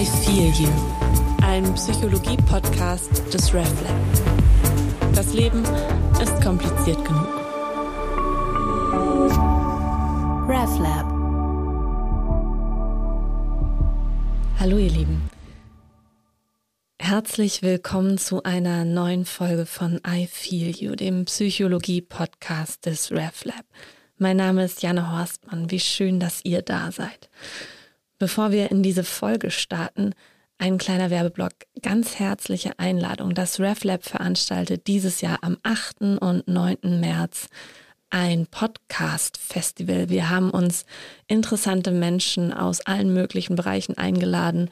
I Feel You, ein Psychologie-Podcast des RefLab. Das Leben ist kompliziert genug. RefLab. Hallo ihr Lieben. Herzlich willkommen zu einer neuen Folge von I Feel You, dem Psychologie-Podcast des RefLab. Mein Name ist Janne Horstmann. Wie schön, dass ihr da seid. Bevor wir in diese Folge starten, ein kleiner Werbeblock. Ganz herzliche Einladung. Das RefLab veranstaltet dieses Jahr am 8. und 9. März ein Podcast-Festival. Wir haben uns interessante Menschen aus allen möglichen Bereichen eingeladen,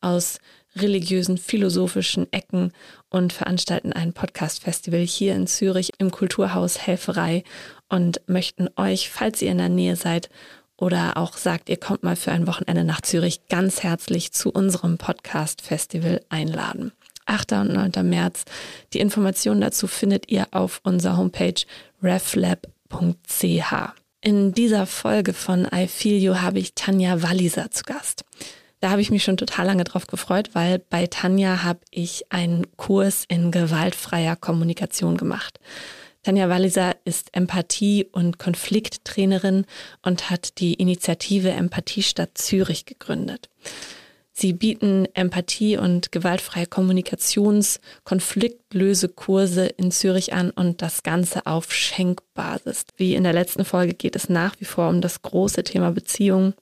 aus religiösen, philosophischen Ecken und veranstalten ein Podcast-Festival hier in Zürich im Kulturhaus Helferei und möchten euch, falls ihr in der Nähe seid oder auch sagt, ihr kommt mal für ein Wochenende nach Zürich, ganz herzlich zu unserem Podcast-Festival einladen. 8. und 9. März. Die Informationen dazu findet ihr auf unserer Homepage reflab.ch. In dieser Folge von I Feel You habe ich Tanja Walliser zu Gast. Da habe ich mich schon total lange drauf gefreut, weil bei Tanja habe ich einen Kurs in gewaltfreier Kommunikation gemacht. Tanja Walliser ist Empathie- und Konflikttrainerin und hat die Initiative Empathiestadt Zürich gegründet. Sie bieten Empathie- und gewaltfreie Kommunikations-, Konfliktlösekurse in Zürich an und das Ganze auf Schenkbasis. Wie in der letzten Folge geht es nach wie vor um das große Thema Beziehung,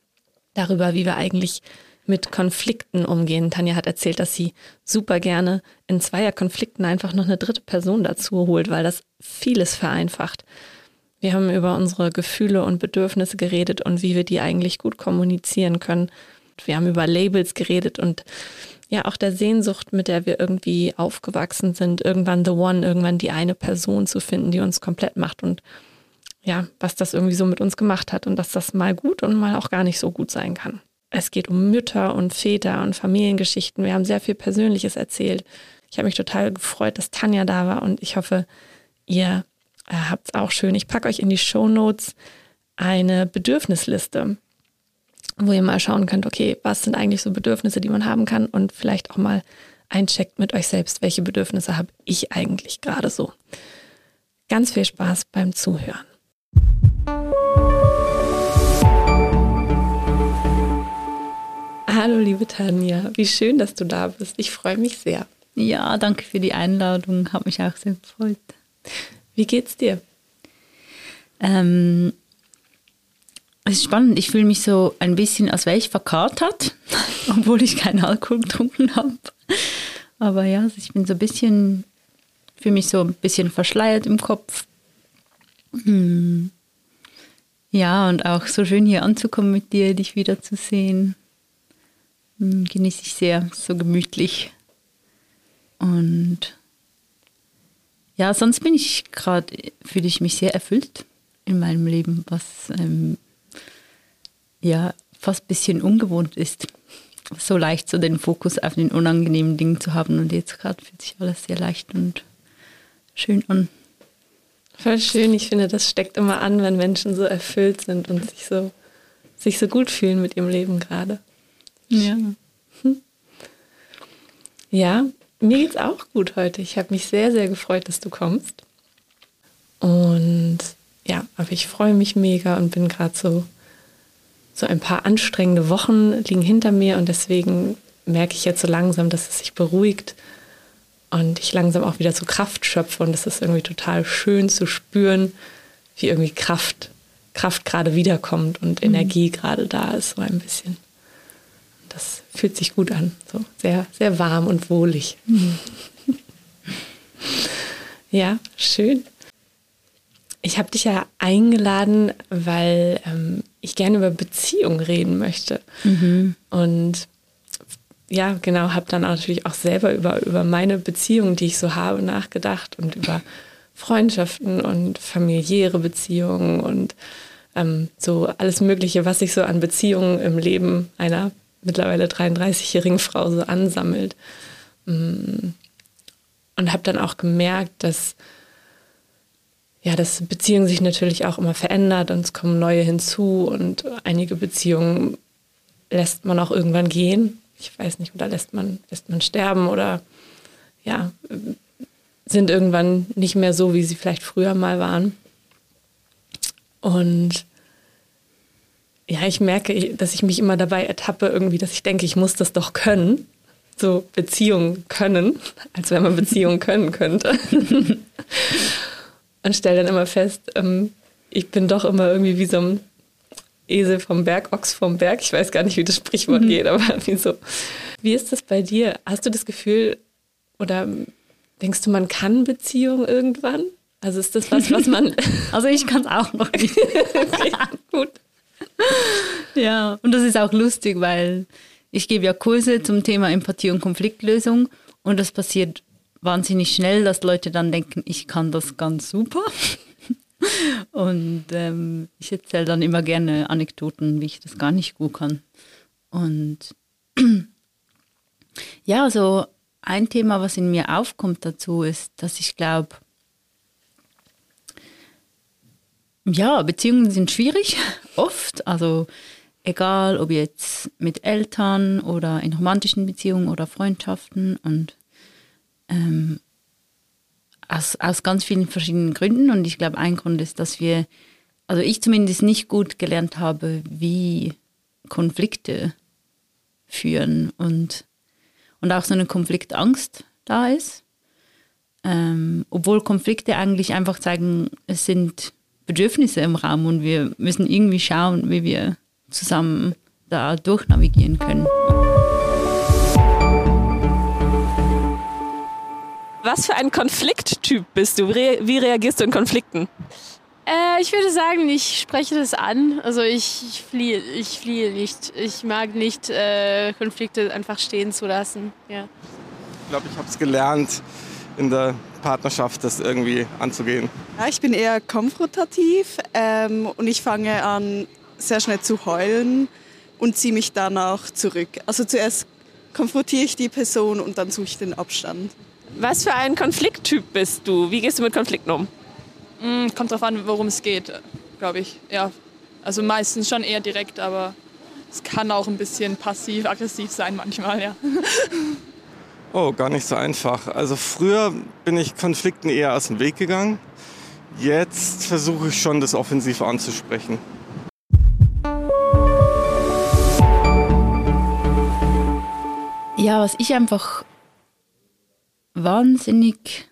darüber, wie wir eigentlich mit Konflikten umgehen. Tanja hat erzählt, dass sie super gerne in Zweierkonflikten einfach noch eine dritte Person dazu holt, weil das vieles vereinfacht. Wir haben über unsere Gefühle und Bedürfnisse geredet und wie wir die eigentlich gut kommunizieren können. Wir haben über Labels geredet und ja auch der Sehnsucht, mit der wir irgendwie aufgewachsen sind, irgendwann the one, irgendwann die eine Person zu finden, die uns komplett macht und ja, was das irgendwie so mit uns gemacht hat und dass das mal gut und mal auch gar nicht so gut sein kann. Es geht um Mütter und Väter und Familiengeschichten. Wir haben sehr viel Persönliches erzählt. Ich habe mich total gefreut, dass Tanja da war und ich hoffe, ihr äh, habt es auch schön. Ich packe euch in die Show Notes eine Bedürfnisliste, wo ihr mal schauen könnt, okay, was sind eigentlich so Bedürfnisse, die man haben kann und vielleicht auch mal eincheckt mit euch selbst, welche Bedürfnisse habe ich eigentlich gerade so. Ganz viel Spaß beim Zuhören. Hallo, liebe Tanja. Wie schön, dass du da bist. Ich freue mich sehr. Ja, danke für die Einladung. Hat mich auch sehr gefreut. Wie geht's dir? Ähm, es ist spannend. Ich fühle mich so ein bisschen, als wäre ich verkatert, obwohl ich keinen Alkohol getrunken habe. Aber ja, also ich bin so ein bisschen, fühle mich so ein bisschen verschleiert im Kopf. Hm. Ja, und auch so schön hier anzukommen mit dir, dich wiederzusehen. Hm, genieße ich sehr, so gemütlich. Und ja, sonst bin ich gerade, fühle ich mich sehr erfüllt in meinem Leben, was ähm, ja fast ein bisschen ungewohnt ist. So leicht so den Fokus auf den unangenehmen Dingen zu haben und jetzt gerade fühlt sich alles sehr leicht und schön an. Voll schön, ich finde, das steckt immer an, wenn Menschen so erfüllt sind und sich so, sich so gut fühlen mit ihrem Leben gerade. Ja. Hm. Ja, mir geht's auch gut heute. Ich habe mich sehr, sehr gefreut, dass du kommst. Und ja, aber ich freue mich mega und bin gerade so, so ein paar anstrengende Wochen liegen hinter mir und deswegen merke ich jetzt so langsam, dass es sich beruhigt und ich langsam auch wieder so Kraft schöpfe und es ist irgendwie total schön zu spüren, wie irgendwie Kraft, Kraft gerade wiederkommt und mhm. Energie gerade da ist, so ein bisschen das fühlt sich gut an. So sehr, sehr warm und wohlig. ja, schön. Ich habe dich ja eingeladen, weil ähm, ich gerne über Beziehungen reden möchte. Mhm. Und ja, genau, habe dann auch natürlich auch selber über, über meine Beziehungen, die ich so habe, nachgedacht und über Freundschaften und familiäre Beziehungen und ähm, so alles Mögliche, was sich so an Beziehungen im Leben einer mittlerweile 33-jährigen Frau so ansammelt. Mm. Und habe dann auch gemerkt, dass ja, dass Beziehungen sich natürlich auch immer verändert und es kommen neue hinzu und einige Beziehungen lässt man auch irgendwann gehen. ich weiß nicht, oder lässt man, lässt man sterben oder ja, sind irgendwann nicht mehr so, wie sie vielleicht früher mal waren. Und ja, ich merke, dass ich mich immer dabei ertappe, irgendwie, dass ich denke, ich muss das doch können. So Beziehungen können, als wenn man Beziehungen können könnte. Und stelle dann immer fest, ähm, ich bin doch immer irgendwie wie so ein Esel vom Berg, Ochs vom Berg. Ich weiß gar nicht, wie das Sprichwort mhm. geht, aber wie so. Wie ist das bei dir? Hast du das Gefühl oder denkst du, man kann Beziehungen irgendwann? Also ist das was, was man. also ich kann es auch noch nicht. okay, gut. Ja, und das ist auch lustig, weil ich gebe ja Kurse zum Thema Empathie und Konfliktlösung und das passiert wahnsinnig schnell, dass Leute dann denken, ich kann das ganz super. Und ähm, ich erzähle dann immer gerne Anekdoten, wie ich das gar nicht gut kann. Und ja, also ein Thema, was in mir aufkommt dazu, ist, dass ich glaube, ja, Beziehungen sind schwierig, oft. Also egal, ob jetzt mit Eltern oder in romantischen Beziehungen oder Freundschaften. Und ähm, aus, aus ganz vielen verschiedenen Gründen. Und ich glaube, ein Grund ist, dass wir, also ich zumindest nicht gut gelernt habe, wie Konflikte führen und, und auch so eine Konfliktangst da ist. Ähm, obwohl Konflikte eigentlich einfach zeigen, es sind Bedürfnisse im Raum und wir müssen irgendwie schauen, wie wir zusammen da durchnavigieren können. Was für ein Konflikttyp bist du? Wie reagierst du in Konflikten? Äh, ich würde sagen, ich spreche das an. Also ich, ich fliehe, ich fliehe nicht. Ich mag nicht äh, Konflikte einfach stehen zu lassen. Ja. Ich glaube, ich habe es gelernt, in der Partnerschaft das irgendwie anzugehen. Ja, ich bin eher konfrontativ ähm, und ich fange an, sehr schnell zu heulen und ziehe mich dann auch zurück. Also zuerst konfrontiere ich die Person und dann suche ich den Abstand. Was für ein Konflikttyp bist du? Wie gehst du mit Konflikten um? Mm, kommt drauf an, worum es geht, glaube ich. Ja, also meistens schon eher direkt, aber es kann auch ein bisschen passiv-aggressiv sein manchmal, ja. Oh, gar nicht so einfach. Also früher bin ich Konflikten eher aus dem Weg gegangen. Jetzt versuche ich schon, das offensiv anzusprechen. Ja, was ich einfach wahnsinnig,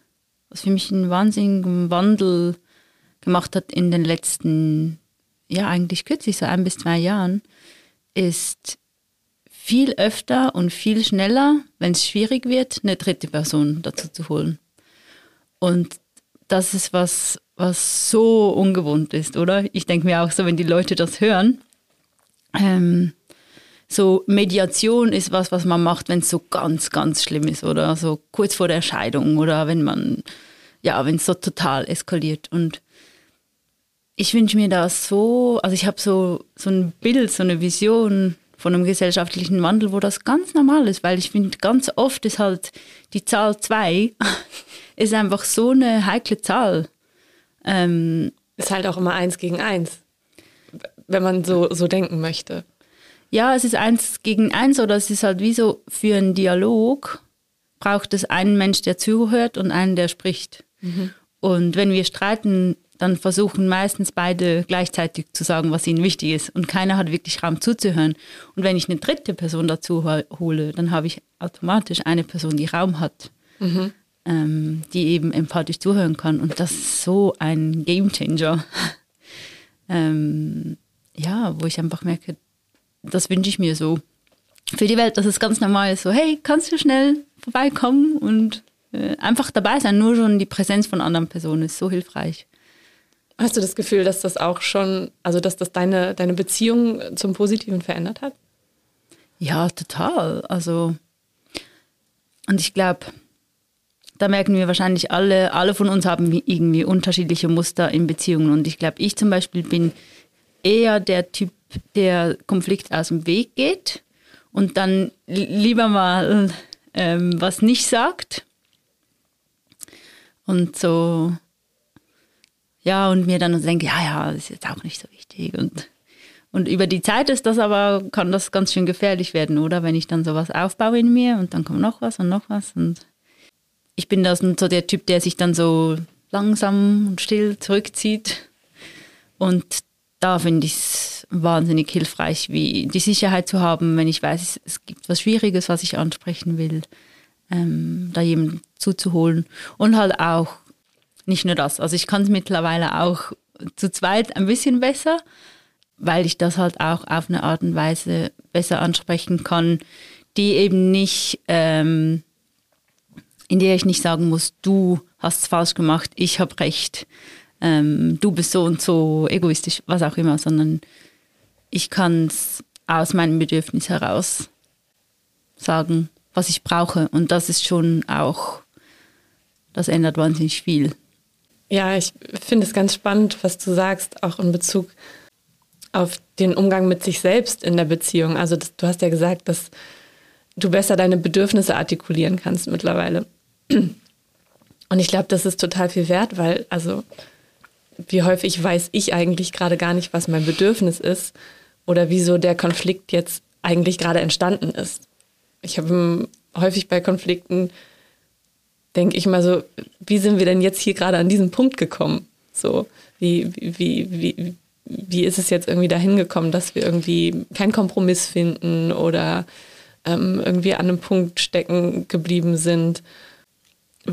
was für mich einen wahnsinnigen Wandel gemacht hat in den letzten, ja eigentlich kürzlich, so ein bis zwei Jahren, ist viel öfter und viel schneller, wenn es schwierig wird, eine dritte Person dazu zu holen. Und das ist was, was so ungewohnt ist, oder? Ich denke mir auch so, wenn die Leute das hören, ähm, so Mediation ist was, was man macht, wenn es so ganz, ganz schlimm ist oder so kurz vor der Scheidung oder wenn man, ja, wenn es so total eskaliert. Und ich wünsche mir das so, also ich habe so, so ein Bild, so eine Vision von einem gesellschaftlichen Wandel, wo das ganz normal ist, weil ich finde, ganz oft ist halt die Zahl zwei ist einfach so eine heikle Zahl. Ähm, ist halt auch immer eins gegen eins, wenn man so, so denken möchte ja, es ist eins gegen eins oder es ist halt wie so für einen Dialog braucht es einen Mensch, der zuhört und einen, der spricht. Mhm. Und wenn wir streiten, dann versuchen meistens beide gleichzeitig zu sagen, was ihnen wichtig ist. Und keiner hat wirklich Raum zuzuhören. Und wenn ich eine dritte Person dazu hole, dann habe ich automatisch eine Person, die Raum hat, mhm. ähm, die eben empathisch zuhören kann. Und das ist so ein Gamechanger. ähm, ja, wo ich einfach merke, das wünsche ich mir so für die Welt, dass es ganz normal ist, so hey, kannst du schnell vorbeikommen und äh, einfach dabei sein. Nur schon die Präsenz von anderen Personen ist so hilfreich. Hast du das Gefühl, dass das auch schon, also dass das deine, deine Beziehung zum Positiven verändert hat? Ja, total. Also, und ich glaube, da merken wir wahrscheinlich alle, alle von uns haben irgendwie unterschiedliche Muster in Beziehungen. Und ich glaube, ich zum Beispiel bin eher der Typ der Konflikt aus dem Weg geht und dann lieber mal ähm, was nicht sagt. Und so, ja, und mir dann denke, ja, ja, das ist jetzt auch nicht so wichtig. Und, Und über die Zeit ist das aber, kann das ganz schön gefährlich werden, oder? Wenn ich dann sowas aufbaue in mir und dann kommt noch was und noch was. Und ich bin da so der Typ, der sich dann so langsam und still zurückzieht. Und da finde ich es wahnsinnig hilfreich, wie die Sicherheit zu haben, wenn ich weiß, es gibt was Schwieriges, was ich ansprechen will, ähm, da jemanden zuzuholen. Und halt auch nicht nur das. Also ich kann es mittlerweile auch zu zweit ein bisschen besser, weil ich das halt auch auf eine Art und Weise besser ansprechen kann, die eben nicht, ähm, in der ich nicht sagen muss, du hast es falsch gemacht, ich habe recht, ähm, du bist so und so egoistisch, was auch immer, sondern ich kann es aus meinem Bedürfnis heraus sagen, was ich brauche. Und das ist schon auch, das ändert wahnsinnig viel. Ja, ich finde es ganz spannend, was du sagst, auch in Bezug auf den Umgang mit sich selbst in der Beziehung. Also das, du hast ja gesagt, dass du besser deine Bedürfnisse artikulieren kannst mittlerweile. Und ich glaube, das ist total viel wert, weil, also, wie häufig weiß ich eigentlich gerade gar nicht, was mein Bedürfnis ist oder wieso der Konflikt jetzt eigentlich gerade entstanden ist. Ich habe häufig bei Konflikten denke ich mal so, wie sind wir denn jetzt hier gerade an diesen Punkt gekommen? So, wie, wie, wie, wie ist es jetzt irgendwie dahin gekommen, dass wir irgendwie keinen Kompromiss finden oder ähm, irgendwie an einem Punkt stecken geblieben sind,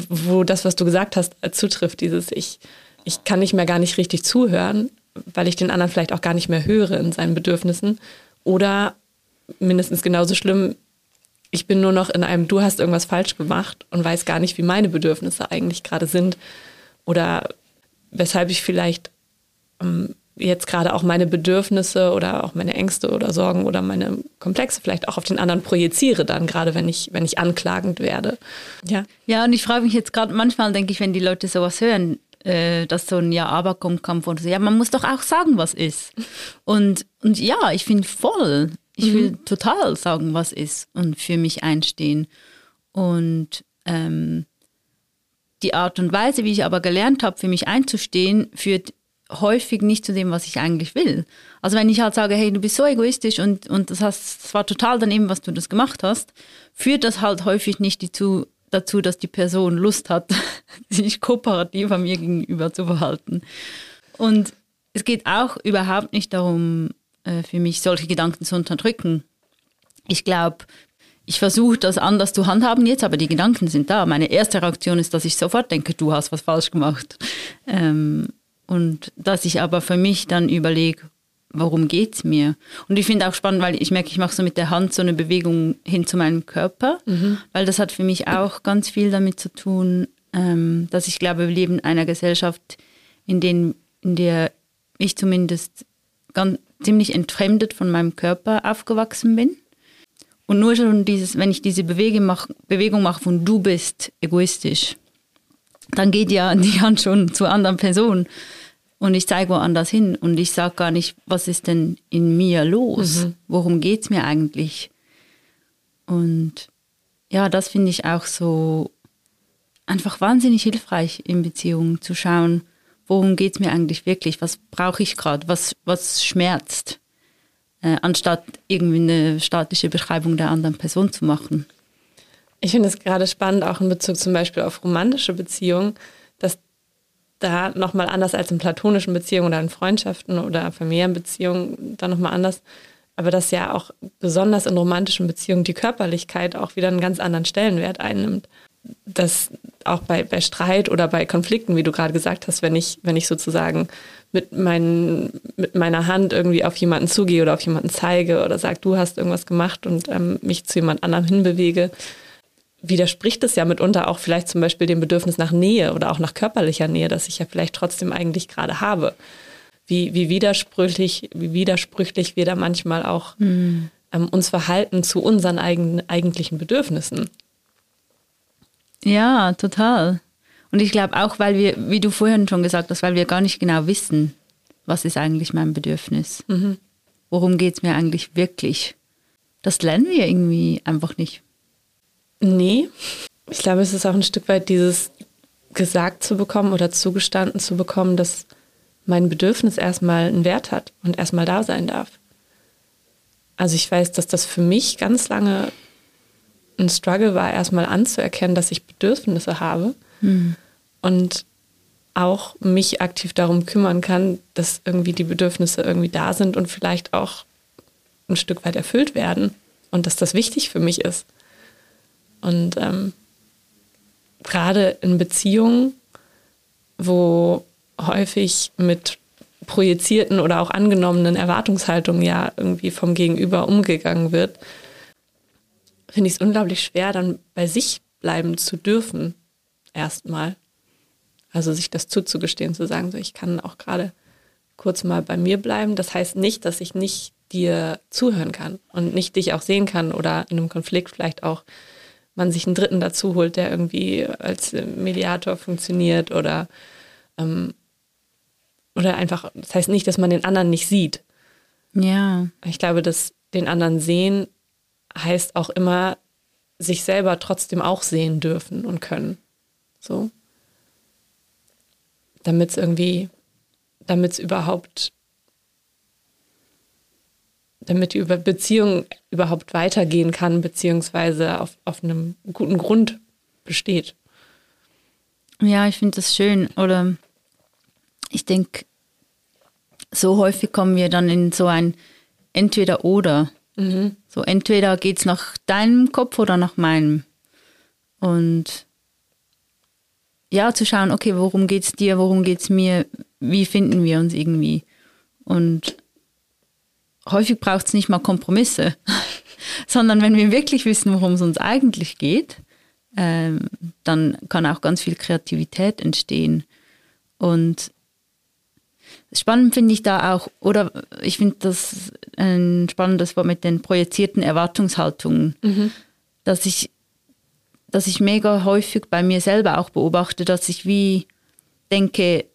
wo das, was du gesagt hast, zutrifft, dieses ich, ich kann nicht mehr gar nicht richtig zuhören, weil ich den anderen vielleicht auch gar nicht mehr höre in seinen Bedürfnissen. Oder mindestens genauso schlimm, ich bin nur noch in einem, du hast irgendwas falsch gemacht und weiß gar nicht, wie meine Bedürfnisse eigentlich gerade sind oder weshalb ich vielleicht ähm, jetzt gerade auch meine Bedürfnisse oder auch meine Ängste oder Sorgen oder meine Komplexe vielleicht auch auf den anderen projiziere dann, gerade wenn ich, wenn ich anklagend werde. Ja, ja und ich frage mich jetzt gerade, manchmal denke ich, wenn die Leute sowas hören, äh, dass so ein Ja-Aber kommt, kommt und so, ja, man muss doch auch sagen, was ist. Und, und ja, ich finde voll, ich will mhm. total sagen, was ist und für mich einstehen. Und ähm, die Art und Weise, wie ich aber gelernt habe, für mich einzustehen, führt häufig nicht zu dem, was ich eigentlich will. Also wenn ich halt sage, hey, du bist so egoistisch und, und das, hast, das war total daneben, was du das gemacht hast, führt das halt häufig nicht dazu, dazu dass die Person Lust hat, sich kooperativer mir gegenüber zu verhalten. Und es geht auch überhaupt nicht darum, für mich, solche Gedanken zu unterdrücken. Ich glaube, ich versuche das anders zu handhaben jetzt, aber die Gedanken sind da. Meine erste Reaktion ist, dass ich sofort denke, du hast was falsch gemacht. Ähm, und dass ich aber für mich dann überlege, warum geht es mir? Und ich finde auch spannend, weil ich merke, ich mache so mit der Hand so eine Bewegung hin zu meinem Körper, mhm. weil das hat für mich auch ganz viel damit zu tun, ähm, dass ich glaube, wir leben in einer Gesellschaft, in, den, in der ich zumindest ganz, ziemlich entfremdet von meinem Körper aufgewachsen bin. Und nur schon dieses, wenn ich diese Bewegung mache, Bewegung mache von du bist egoistisch, dann geht ja die Hand schon zur anderen Person und ich zeige woanders hin und ich sage gar nicht, was ist denn in mir los? Mhm. Worum geht es mir eigentlich? Und ja, das finde ich auch so einfach wahnsinnig hilfreich in Beziehungen zu schauen, worum geht es mir eigentlich wirklich, was brauche ich gerade, was, was schmerzt, äh, anstatt irgendwie eine statische Beschreibung der anderen Person zu machen. Ich finde es gerade spannend, auch in Bezug zum Beispiel auf romantische Beziehungen, dass da nochmal anders als in platonischen Beziehungen oder in Freundschaften oder Familienbeziehungen da nochmal anders, aber dass ja auch besonders in romantischen Beziehungen die Körperlichkeit auch wieder einen ganz anderen Stellenwert einnimmt dass auch bei, bei Streit oder bei Konflikten, wie du gerade gesagt hast, wenn ich, wenn ich sozusagen mit, meinen, mit meiner Hand irgendwie auf jemanden zugehe oder auf jemanden zeige oder sage, du hast irgendwas gemacht und ähm, mich zu jemand anderem hinbewege, widerspricht es ja mitunter auch vielleicht zum Beispiel dem Bedürfnis nach Nähe oder auch nach körperlicher Nähe, das ich ja vielleicht trotzdem eigentlich gerade habe. Wie, wie widersprüchlich, wie widersprüchlich wir da manchmal auch mhm. ähm, uns verhalten zu unseren eigenen, eigentlichen Bedürfnissen. Ja, total. Und ich glaube auch, weil wir, wie du vorhin schon gesagt hast, weil wir gar nicht genau wissen, was ist eigentlich mein Bedürfnis. Mhm. Worum geht es mir eigentlich wirklich? Das lernen wir irgendwie einfach nicht. Nee. Ich glaube, es ist auch ein Stück weit dieses gesagt zu bekommen oder zugestanden zu bekommen, dass mein Bedürfnis erstmal einen Wert hat und erstmal da sein darf. also ich weiß, dass das für mich ganz lange ein Struggle war, erstmal anzuerkennen, dass ich Bedürfnisse habe mhm. und auch mich aktiv darum kümmern kann, dass irgendwie die Bedürfnisse irgendwie da sind und vielleicht auch ein Stück weit erfüllt werden und dass das wichtig für mich ist. Und ähm, gerade in Beziehungen, wo häufig mit projizierten oder auch angenommenen Erwartungshaltungen ja irgendwie vom Gegenüber umgegangen wird, finde ich es unglaublich schwer, dann bei sich bleiben zu dürfen, erstmal. Also sich das zuzugestehen, zu sagen, so ich kann auch gerade kurz mal bei mir bleiben. Das heißt nicht, dass ich nicht dir zuhören kann und nicht dich auch sehen kann oder in einem Konflikt vielleicht auch man sich einen Dritten dazu holt, der irgendwie als Mediator funktioniert oder ähm, oder einfach, das heißt nicht, dass man den anderen nicht sieht. Ja. Ich glaube, dass den anderen sehen heißt auch immer, sich selber trotzdem auch sehen dürfen und können. So. Damit es irgendwie, damit es überhaupt, damit die Beziehung überhaupt weitergehen kann, beziehungsweise auf, auf einem guten Grund besteht. Ja, ich finde das schön. Oder ich denke, so häufig kommen wir dann in so ein Entweder-Oder. Mhm. So entweder geht es nach deinem Kopf oder nach meinem. Und ja, zu schauen, okay, worum geht es dir, worum geht es mir, wie finden wir uns irgendwie. Und häufig braucht es nicht mal Kompromisse, sondern wenn wir wirklich wissen, worum es uns eigentlich geht, ähm, dann kann auch ganz viel Kreativität entstehen. Und Spannend finde ich da auch, oder ich finde das ein spannendes Wort mit den projizierten Erwartungshaltungen, mhm. dass ich, dass ich mega häufig bei mir selber auch beobachte, dass ich wie denke,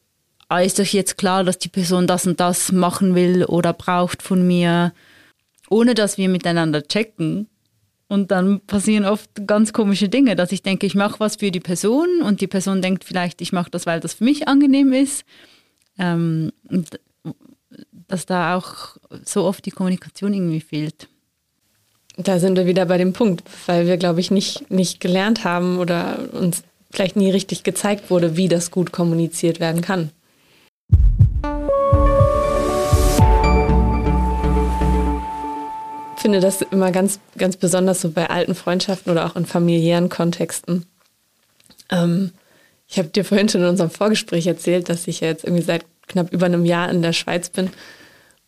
ah, ist doch jetzt klar, dass die Person das und das machen will oder braucht von mir, ohne dass wir miteinander checken. Und dann passieren oft ganz komische Dinge, dass ich denke, ich mache was für die Person und die Person denkt vielleicht, ich mache das, weil das für mich angenehm ist. Ähm, dass da auch so oft die Kommunikation irgendwie fehlt. Da sind wir wieder bei dem Punkt, weil wir, glaube ich, nicht, nicht gelernt haben oder uns vielleicht nie richtig gezeigt wurde, wie das gut kommuniziert werden kann. Ich finde das immer ganz, ganz besonders so bei alten Freundschaften oder auch in familiären Kontexten. Ähm, ich habe dir vorhin schon in unserem Vorgespräch erzählt, dass ich jetzt irgendwie seit knapp über einem Jahr in der Schweiz bin.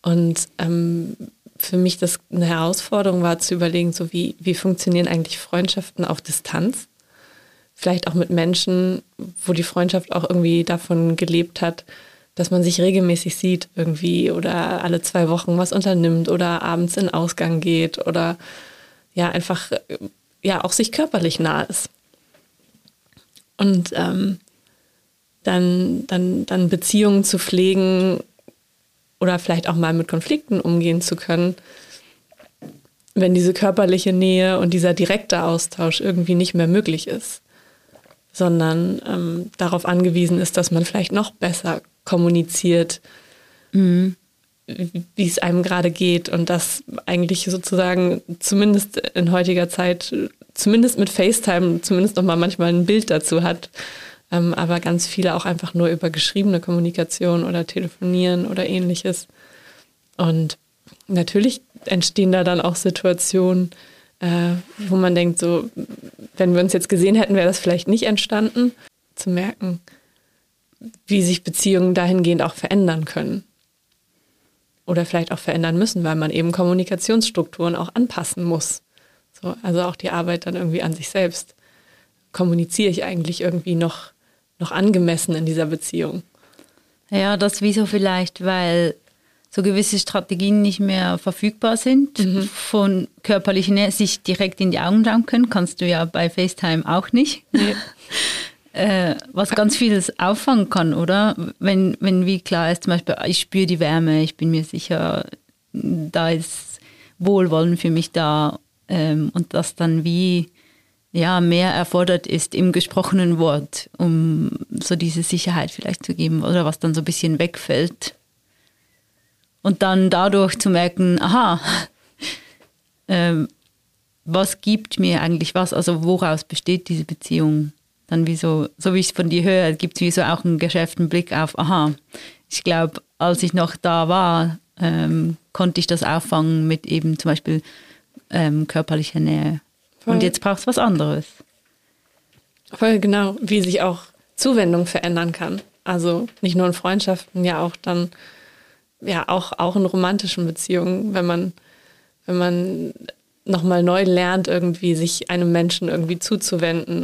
Und ähm, für mich das eine Herausforderung war zu überlegen, so wie, wie funktionieren eigentlich Freundschaften auf Distanz? Vielleicht auch mit Menschen, wo die Freundschaft auch irgendwie davon gelebt hat, dass man sich regelmäßig sieht irgendwie oder alle zwei Wochen was unternimmt oder abends in Ausgang geht oder ja einfach ja auch sich körperlich nah ist. Und ähm, dann, dann, dann Beziehungen zu pflegen oder vielleicht auch mal mit Konflikten umgehen zu können, wenn diese körperliche Nähe und dieser direkte Austausch irgendwie nicht mehr möglich ist, sondern ähm, darauf angewiesen ist, dass man vielleicht noch besser kommuniziert, mhm. wie es einem gerade geht und das eigentlich sozusagen zumindest in heutiger Zeit, zumindest mit FaceTime, zumindest noch mal manchmal ein Bild dazu hat, ähm, aber ganz viele auch einfach nur über geschriebene Kommunikation oder Telefonieren oder ähnliches. Und natürlich entstehen da dann auch Situationen, äh, wo man denkt, so, wenn wir uns jetzt gesehen hätten, wäre das vielleicht nicht entstanden, zu merken, wie sich Beziehungen dahingehend auch verändern können. Oder vielleicht auch verändern müssen, weil man eben Kommunikationsstrukturen auch anpassen muss. So, also auch die Arbeit dann irgendwie an sich selbst. Kommuniziere ich eigentlich irgendwie noch noch angemessen in dieser Beziehung? Ja, das wieso vielleicht, weil so gewisse Strategien nicht mehr verfügbar sind, mhm. von körperlichen Nähe, sich direkt in die Augen schauen können, kannst du ja bei FaceTime auch nicht. Nee. äh, was ganz vieles auffangen kann, oder? Wenn, wenn wie klar ist, zum Beispiel, ich spüre die Wärme, ich bin mir sicher, da ist Wohlwollen für mich da ähm, und das dann wie ja, mehr erfordert ist im gesprochenen Wort, um so diese Sicherheit vielleicht zu geben oder was dann so ein bisschen wegfällt. Und dann dadurch zu merken, aha, ähm, was gibt mir eigentlich was? Also woraus besteht diese Beziehung? Dann wie so, so wie ich es von dir höre, gibt es wie so auch einen geschäften Blick auf, aha, ich glaube, als ich noch da war, ähm, konnte ich das auffangen mit eben zum Beispiel ähm, körperlicher Nähe. Voll. Und jetzt braucht es was anderes. Voll genau, wie sich auch Zuwendung verändern kann. Also nicht nur in Freundschaften, ja auch dann, ja auch, auch in romantischen Beziehungen, wenn man, wenn man nochmal neu lernt, irgendwie sich einem Menschen irgendwie zuzuwenden.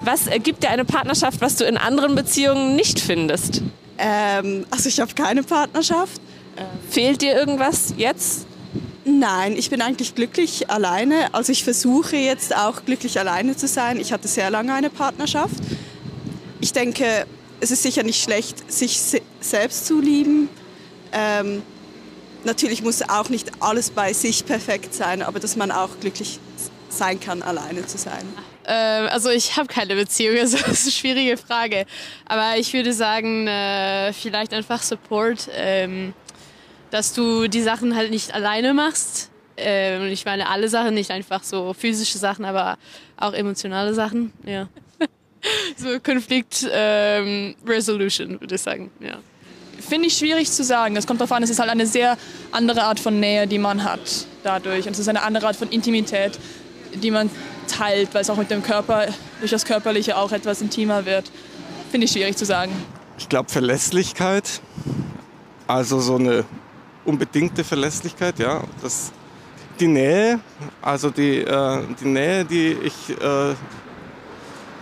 Was ergibt dir eine Partnerschaft, was du in anderen Beziehungen nicht findest? Ähm, also ich habe keine Partnerschaft. Fehlt dir irgendwas jetzt? Nein, ich bin eigentlich glücklich alleine. Also ich versuche jetzt auch glücklich alleine zu sein. Ich hatte sehr lange eine Partnerschaft. Ich denke, es ist sicher nicht schlecht, sich se selbst zu lieben. Ähm, natürlich muss auch nicht alles bei sich perfekt sein, aber dass man auch glücklich sein kann, alleine zu sein. Ähm, also ich habe keine Beziehung, also das ist eine schwierige Frage. Aber ich würde sagen, äh, vielleicht einfach Support, ähm, dass du die Sachen halt nicht alleine machst. Ähm, und ich meine alle Sachen, nicht einfach so physische Sachen, aber auch emotionale Sachen. Ja. so Konflikt ähm, Resolution, würde ich sagen. Ja. Finde ich schwierig zu sagen. Es kommt darauf an, es ist halt eine sehr andere Art von Nähe, die man hat dadurch. Und es ist eine andere Art von Intimität, die man teilt, weil es auch mit dem Körper, durch das Körperliche auch etwas intimer wird. Finde ich schwierig zu sagen. Ich glaube Verlässlichkeit, also so eine unbedingte Verlässlichkeit, ja. Das, die Nähe, also die, äh, die Nähe, die ich äh,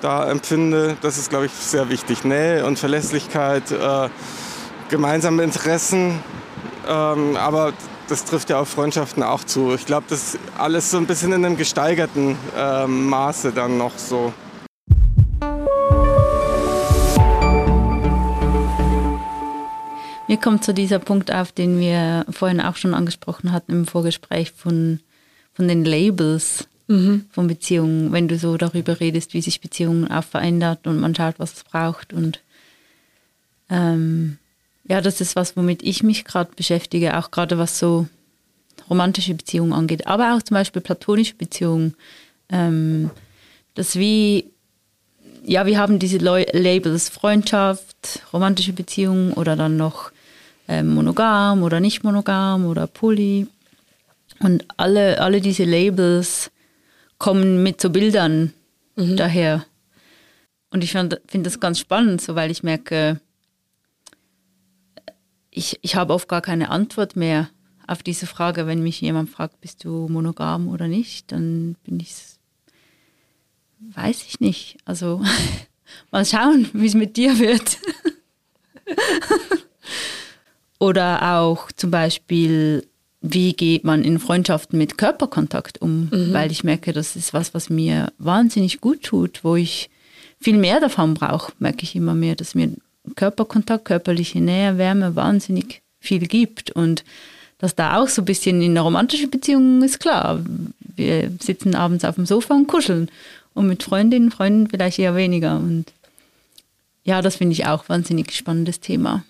da empfinde, das ist, glaube ich, sehr wichtig. Nähe und Verlässlichkeit, äh, gemeinsame Interessen, ähm, aber das trifft ja auf Freundschaften auch zu. Ich glaube, das alles so ein bisschen in einem gesteigerten ähm, Maße dann noch so. Mir kommt so dieser Punkt auf, den wir vorhin auch schon angesprochen hatten im Vorgespräch von, von den Labels von Beziehungen, wenn du so darüber redest, wie sich Beziehungen auch verändert und man schaut, was es braucht. Und ähm, ja, das ist was, womit ich mich gerade beschäftige, auch gerade was so romantische Beziehungen angeht, aber auch zum Beispiel platonische Beziehungen. Ähm, das wie, ja, wir haben diese Labels Freundschaft, romantische Beziehungen oder dann noch ähm, monogam oder nicht monogam oder poly. Und alle, alle diese Labels kommen mit so Bildern daher. Und ich finde das ganz spannend, so weil ich merke, ich, ich habe oft gar keine Antwort mehr auf diese Frage, wenn mich jemand fragt, bist du monogam oder nicht, dann bin ich, weiß ich nicht. Also mal schauen, wie es mit dir wird. oder auch zum Beispiel, wie geht man in Freundschaften mit Körperkontakt um? Weil ich merke, das ist was, was mir wahnsinnig gut tut, wo ich viel mehr davon brauche, merke ich immer mehr, dass mir Körperkontakt, körperliche Nähe, Wärme wahnsinnig viel gibt. Und dass da auch so ein bisschen in einer romantischen Beziehung ist klar. Wir sitzen abends auf dem Sofa und kuscheln. Und mit Freundinnen, Freunden vielleicht eher weniger. Und ja, das finde ich auch wahnsinnig spannendes Thema.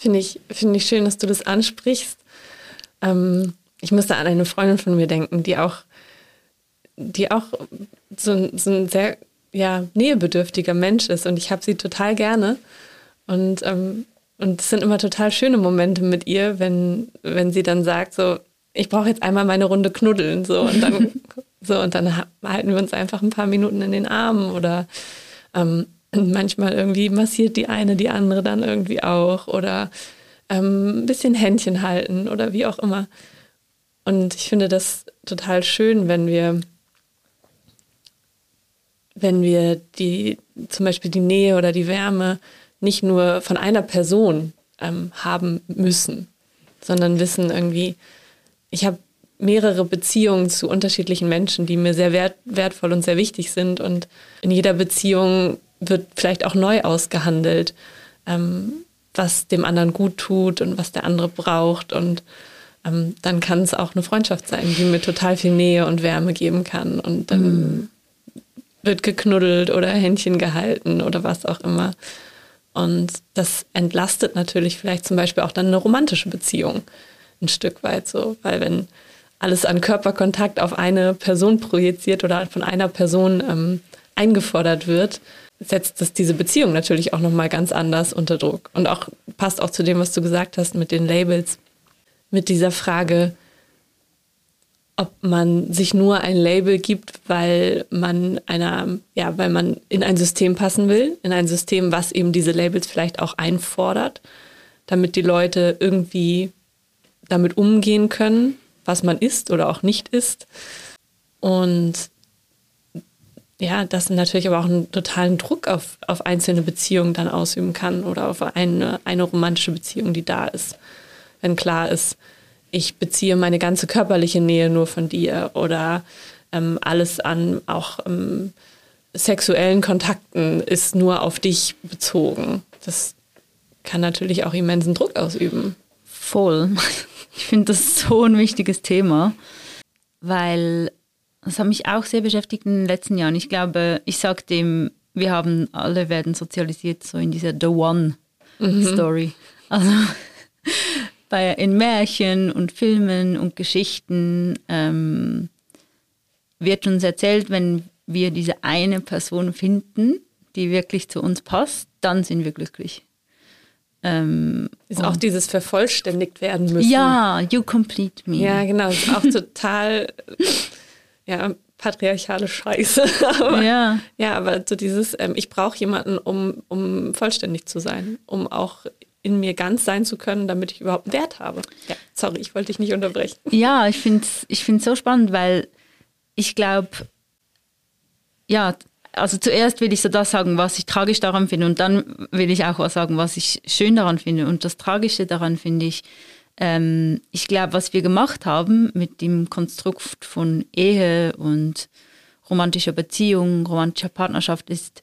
Finde ich, finde ich schön, dass du das ansprichst. Ähm, ich musste an eine Freundin von mir denken, die auch, die auch so, ein- so ein sehr ja, nähebedürftiger Mensch ist und ich habe sie total gerne. Und, ähm, und es sind immer total schöne Momente mit ihr, wenn, wenn sie dann sagt, so, ich brauche jetzt einmal meine Runde knuddeln. So, und dann, so, und dann ha- halten wir uns einfach ein paar Minuten in den Armen oder ähm, manchmal irgendwie massiert die eine die andere dann irgendwie auch oder ähm, ein bisschen Händchen halten oder wie auch immer. Und ich finde das total schön, wenn wir, wenn wir die, zum Beispiel die Nähe oder die Wärme nicht nur von einer Person ähm, haben müssen, sondern wissen irgendwie, ich habe mehrere Beziehungen zu unterschiedlichen Menschen, die mir sehr wert, wertvoll und sehr wichtig sind. Und in jeder Beziehung wird vielleicht auch neu ausgehandelt, ähm, was dem anderen gut tut und was der andere braucht. Und ähm, dann kann es auch eine Freundschaft sein, die mir total viel Nähe und Wärme geben kann. Und dann wird geknuddelt oder Händchen gehalten oder was auch immer. Und das entlastet natürlich vielleicht zum Beispiel auch dann eine romantische Beziehung ein Stück weit so, weil wenn alles an Körperkontakt auf eine Person projiziert oder von einer Person ähm, eingefordert wird, setzt das diese Beziehung natürlich auch nochmal ganz anders unter Druck. Und auch passt auch zu dem, was du gesagt hast mit den Labels, mit dieser Frage, ob man sich nur ein Label gibt, weil man einer, ja, weil man in ein System passen will, in ein System, was eben diese Labels vielleicht auch einfordert, damit die Leute irgendwie damit umgehen können, was man ist oder auch nicht ist. Und ja, das natürlich aber auch einen totalen Druck auf, auf einzelne Beziehungen dann ausüben kann oder auf eine, eine romantische Beziehung, die da ist. Wenn klar ist, ich beziehe meine ganze körperliche Nähe nur von dir oder ähm, alles an auch ähm, sexuellen Kontakten ist nur auf dich bezogen. Das kann natürlich auch immensen Druck ausüben. Voll. Ich finde das so ein wichtiges Thema, weil das hat mich auch sehr beschäftigt in den letzten Jahren. Ich glaube, ich sage dem, wir haben alle werden sozialisiert so in dieser The One mhm. Story. Also bei, in Märchen und Filmen und Geschichten ähm, wird uns erzählt, wenn wir diese eine Person finden, die wirklich zu uns passt, dann sind wir glücklich. Ähm, ist auch dieses vervollständigt werden müssen. Ja, you complete me. Ja, genau. Ist auch total ja, patriarchale Scheiße. aber, ja. ja, aber so dieses, ähm, ich brauche jemanden, um, um vollständig zu sein, um auch in mir ganz sein zu können, damit ich überhaupt einen Wert habe. Ja, sorry, ich wollte dich nicht unterbrechen. Ja, ich finde es ich find's so spannend, weil ich glaube, ja, also zuerst will ich so das sagen, was ich tragisch daran finde und dann will ich auch was sagen, was ich schön daran finde. Und das Tragische daran finde ich, ähm, ich glaube, was wir gemacht haben mit dem Konstrukt von Ehe und romantischer Beziehung, romantischer Partnerschaft ist,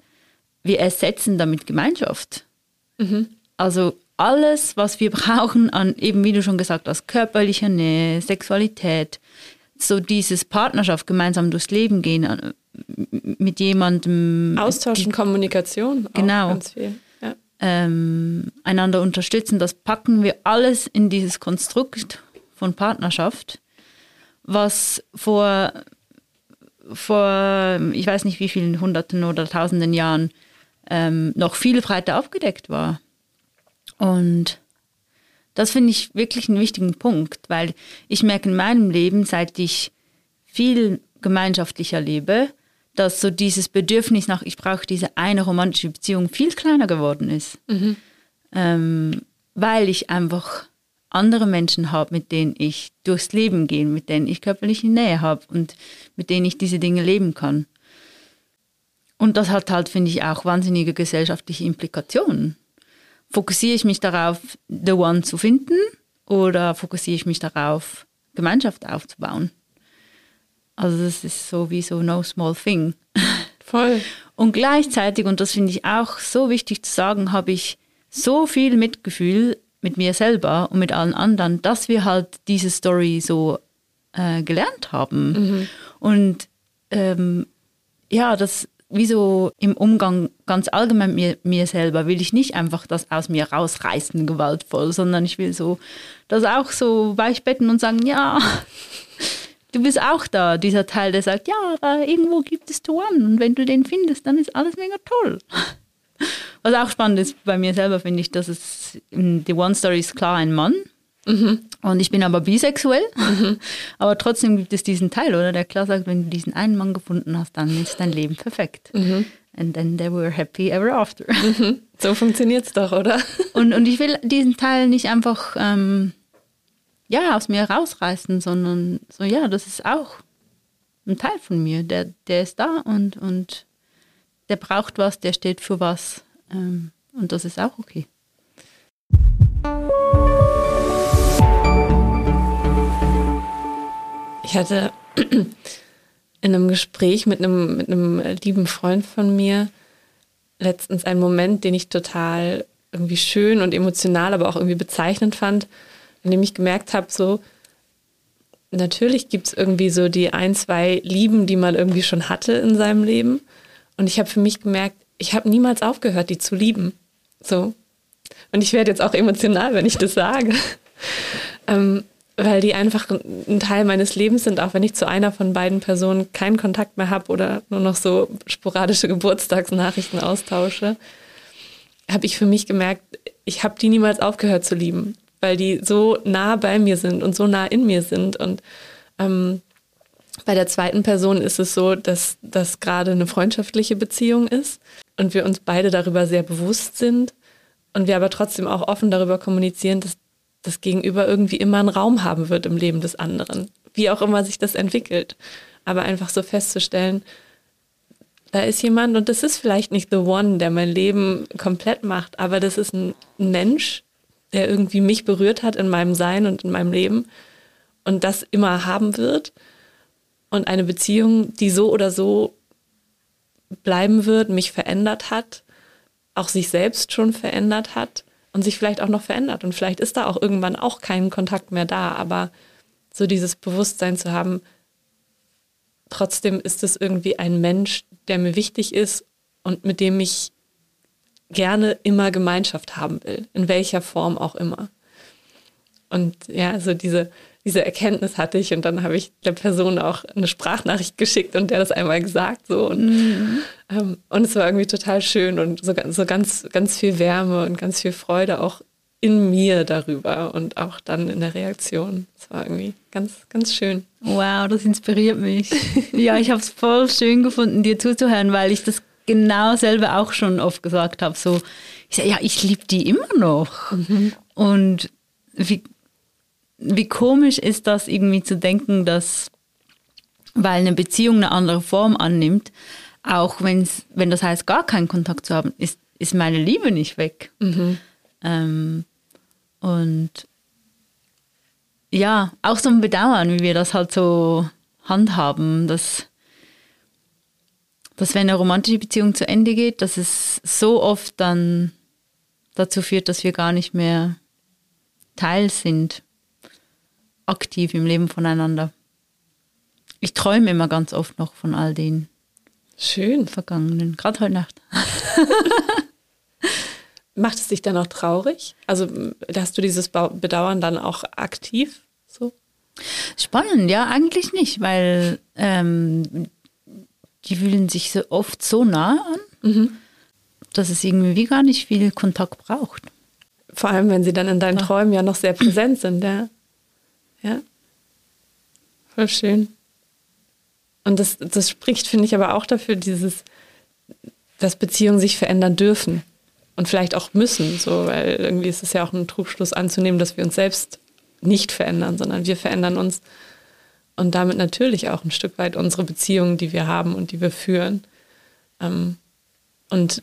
wir ersetzen damit Gemeinschaft. Mhm. Also alles, was wir brauchen an, eben wie du schon gesagt hast, körperlicher Nähe, Sexualität, so dieses Partnerschaft, gemeinsam durchs Leben gehen, äh, mit jemandem. Austauschen, die, Kommunikation. Genau. ganz viel. Ähm, einander unterstützen, das packen wir alles in dieses Konstrukt von Partnerschaft, was vor, vor ich weiß nicht wie vielen Hunderten oder Tausenden Jahren ähm, noch viel breiter abgedeckt war. Und das finde ich wirklich einen wichtigen Punkt, weil ich merke in meinem Leben, seit ich viel gemeinschaftlicher lebe, dass so dieses Bedürfnis nach, ich brauche diese eine romantische Beziehung viel kleiner geworden ist. Mhm. Ähm, weil ich einfach andere Menschen habe, mit denen ich durchs Leben gehe, mit denen ich körperliche Nähe habe und mit denen ich diese Dinge leben kann. Und das hat halt, finde ich, auch wahnsinnige gesellschaftliche Implikationen fokussiere ich mich darauf, The One zu finden oder fokussiere ich mich darauf, Gemeinschaft aufzubauen? Also das ist so wie so no small thing. Voll. Und gleichzeitig, und das finde ich auch so wichtig zu sagen, habe ich so viel Mitgefühl mit mir selber und mit allen anderen, dass wir halt diese Story so äh, gelernt haben. Mhm. Und ähm, ja, das wie so im Umgang ganz allgemein mit mir, mir selber will ich nicht einfach das aus mir rausreißen, gewaltvoll, sondern ich will so das auch so weichbetten und sagen, ja, du bist auch da, dieser Teil, der sagt, ja, aber irgendwo gibt es One und wenn du den findest, dann ist alles mega toll. Was auch spannend ist bei mir selber, finde ich, dass es in The One Story ist klar ein Mann, Mhm. Und ich bin aber bisexuell. Mhm. Aber trotzdem gibt es diesen Teil, oder? Der klar sagt, wenn du diesen einen Mann gefunden hast, dann ist dein Leben perfekt. Mhm. And then they were happy ever after. Mhm. So funktioniert es doch, oder? Und, und ich will diesen Teil nicht einfach ähm, ja, aus mir rausreißen, sondern so, ja, das ist auch ein Teil von mir. Der, der ist da und, und der braucht was, der steht für was. Ähm, und das ist auch okay. Ich hatte in einem Gespräch mit einem, mit einem lieben Freund von mir letztens einen Moment, den ich total irgendwie schön und emotional, aber auch irgendwie bezeichnend fand, in dem ich gemerkt habe, so, natürlich gibt es irgendwie so die ein, zwei Lieben, die man irgendwie schon hatte in seinem Leben. Und ich habe für mich gemerkt, ich habe niemals aufgehört, die zu lieben. So. Und ich werde jetzt auch emotional, wenn ich das sage. ähm, weil die einfach ein Teil meines Lebens sind, auch wenn ich zu einer von beiden Personen keinen Kontakt mehr habe oder nur noch so sporadische Geburtstagsnachrichten austausche, habe ich für mich gemerkt, ich habe die niemals aufgehört zu lieben, weil die so nah bei mir sind und so nah in mir sind. Und ähm, bei der zweiten Person ist es so, dass das gerade eine freundschaftliche Beziehung ist und wir uns beide darüber sehr bewusst sind und wir aber trotzdem auch offen darüber kommunizieren, dass das Gegenüber irgendwie immer einen Raum haben wird im Leben des anderen. Wie auch immer sich das entwickelt. Aber einfach so festzustellen, da ist jemand und das ist vielleicht nicht the one, der mein Leben komplett macht, aber das ist ein Mensch, der irgendwie mich berührt hat in meinem Sein und in meinem Leben und das immer haben wird. Und eine Beziehung, die so oder so bleiben wird, mich verändert hat, auch sich selbst schon verändert hat und sich vielleicht auch noch verändert. Und vielleicht ist da auch irgendwann auch kein Kontakt mehr da, aber so dieses Bewusstsein zu haben, trotzdem ist es irgendwie ein Mensch, der mir wichtig ist und mit dem ich gerne immer Gemeinschaft haben will, in welcher Form auch immer. Und ja, also diese, diese Erkenntnis hatte ich und dann habe ich der Person auch eine Sprachnachricht geschickt und der das einmal gesagt so und, mhm. ähm, und es war irgendwie total schön und so, so ganz, ganz viel Wärme und ganz viel Freude auch in mir darüber und auch dann in der Reaktion. Es war irgendwie ganz, ganz schön. Wow, das inspiriert mich. ja, ich habe es voll schön gefunden, dir zuzuhören, weil ich das genau selber auch schon oft gesagt habe. So, ich sage, ja, ich liebe die immer noch. Mhm. Und wie, wie komisch ist das irgendwie zu denken, dass, weil eine Beziehung eine andere Form annimmt, auch wenn's, wenn das heißt, gar keinen Kontakt zu haben, ist, ist meine Liebe nicht weg. Mhm. Ähm, und ja, auch so ein Bedauern, wie wir das halt so handhaben, dass, dass wenn eine romantische Beziehung zu Ende geht, dass es so oft dann dazu führt, dass wir gar nicht mehr Teil sind aktiv im Leben voneinander. Ich träume immer ganz oft noch von all den schön vergangenen, gerade heute Nacht. Macht es dich dann auch traurig? Also hast du dieses Bedauern dann auch aktiv so? Spannend, ja, eigentlich nicht, weil ähm, die fühlen sich so oft so nah an, mhm. dass es irgendwie gar nicht viel Kontakt braucht. Vor allem, wenn sie dann in deinen Träumen ja noch sehr präsent sind, ja. Ja. Voll schön. Und das, das spricht, finde ich, aber auch dafür, dieses, dass Beziehungen sich verändern dürfen und vielleicht auch müssen, so, weil irgendwie ist es ja auch ein Trugschluss anzunehmen, dass wir uns selbst nicht verändern, sondern wir verändern uns und damit natürlich auch ein Stück weit unsere Beziehungen, die wir haben und die wir führen. Ähm, und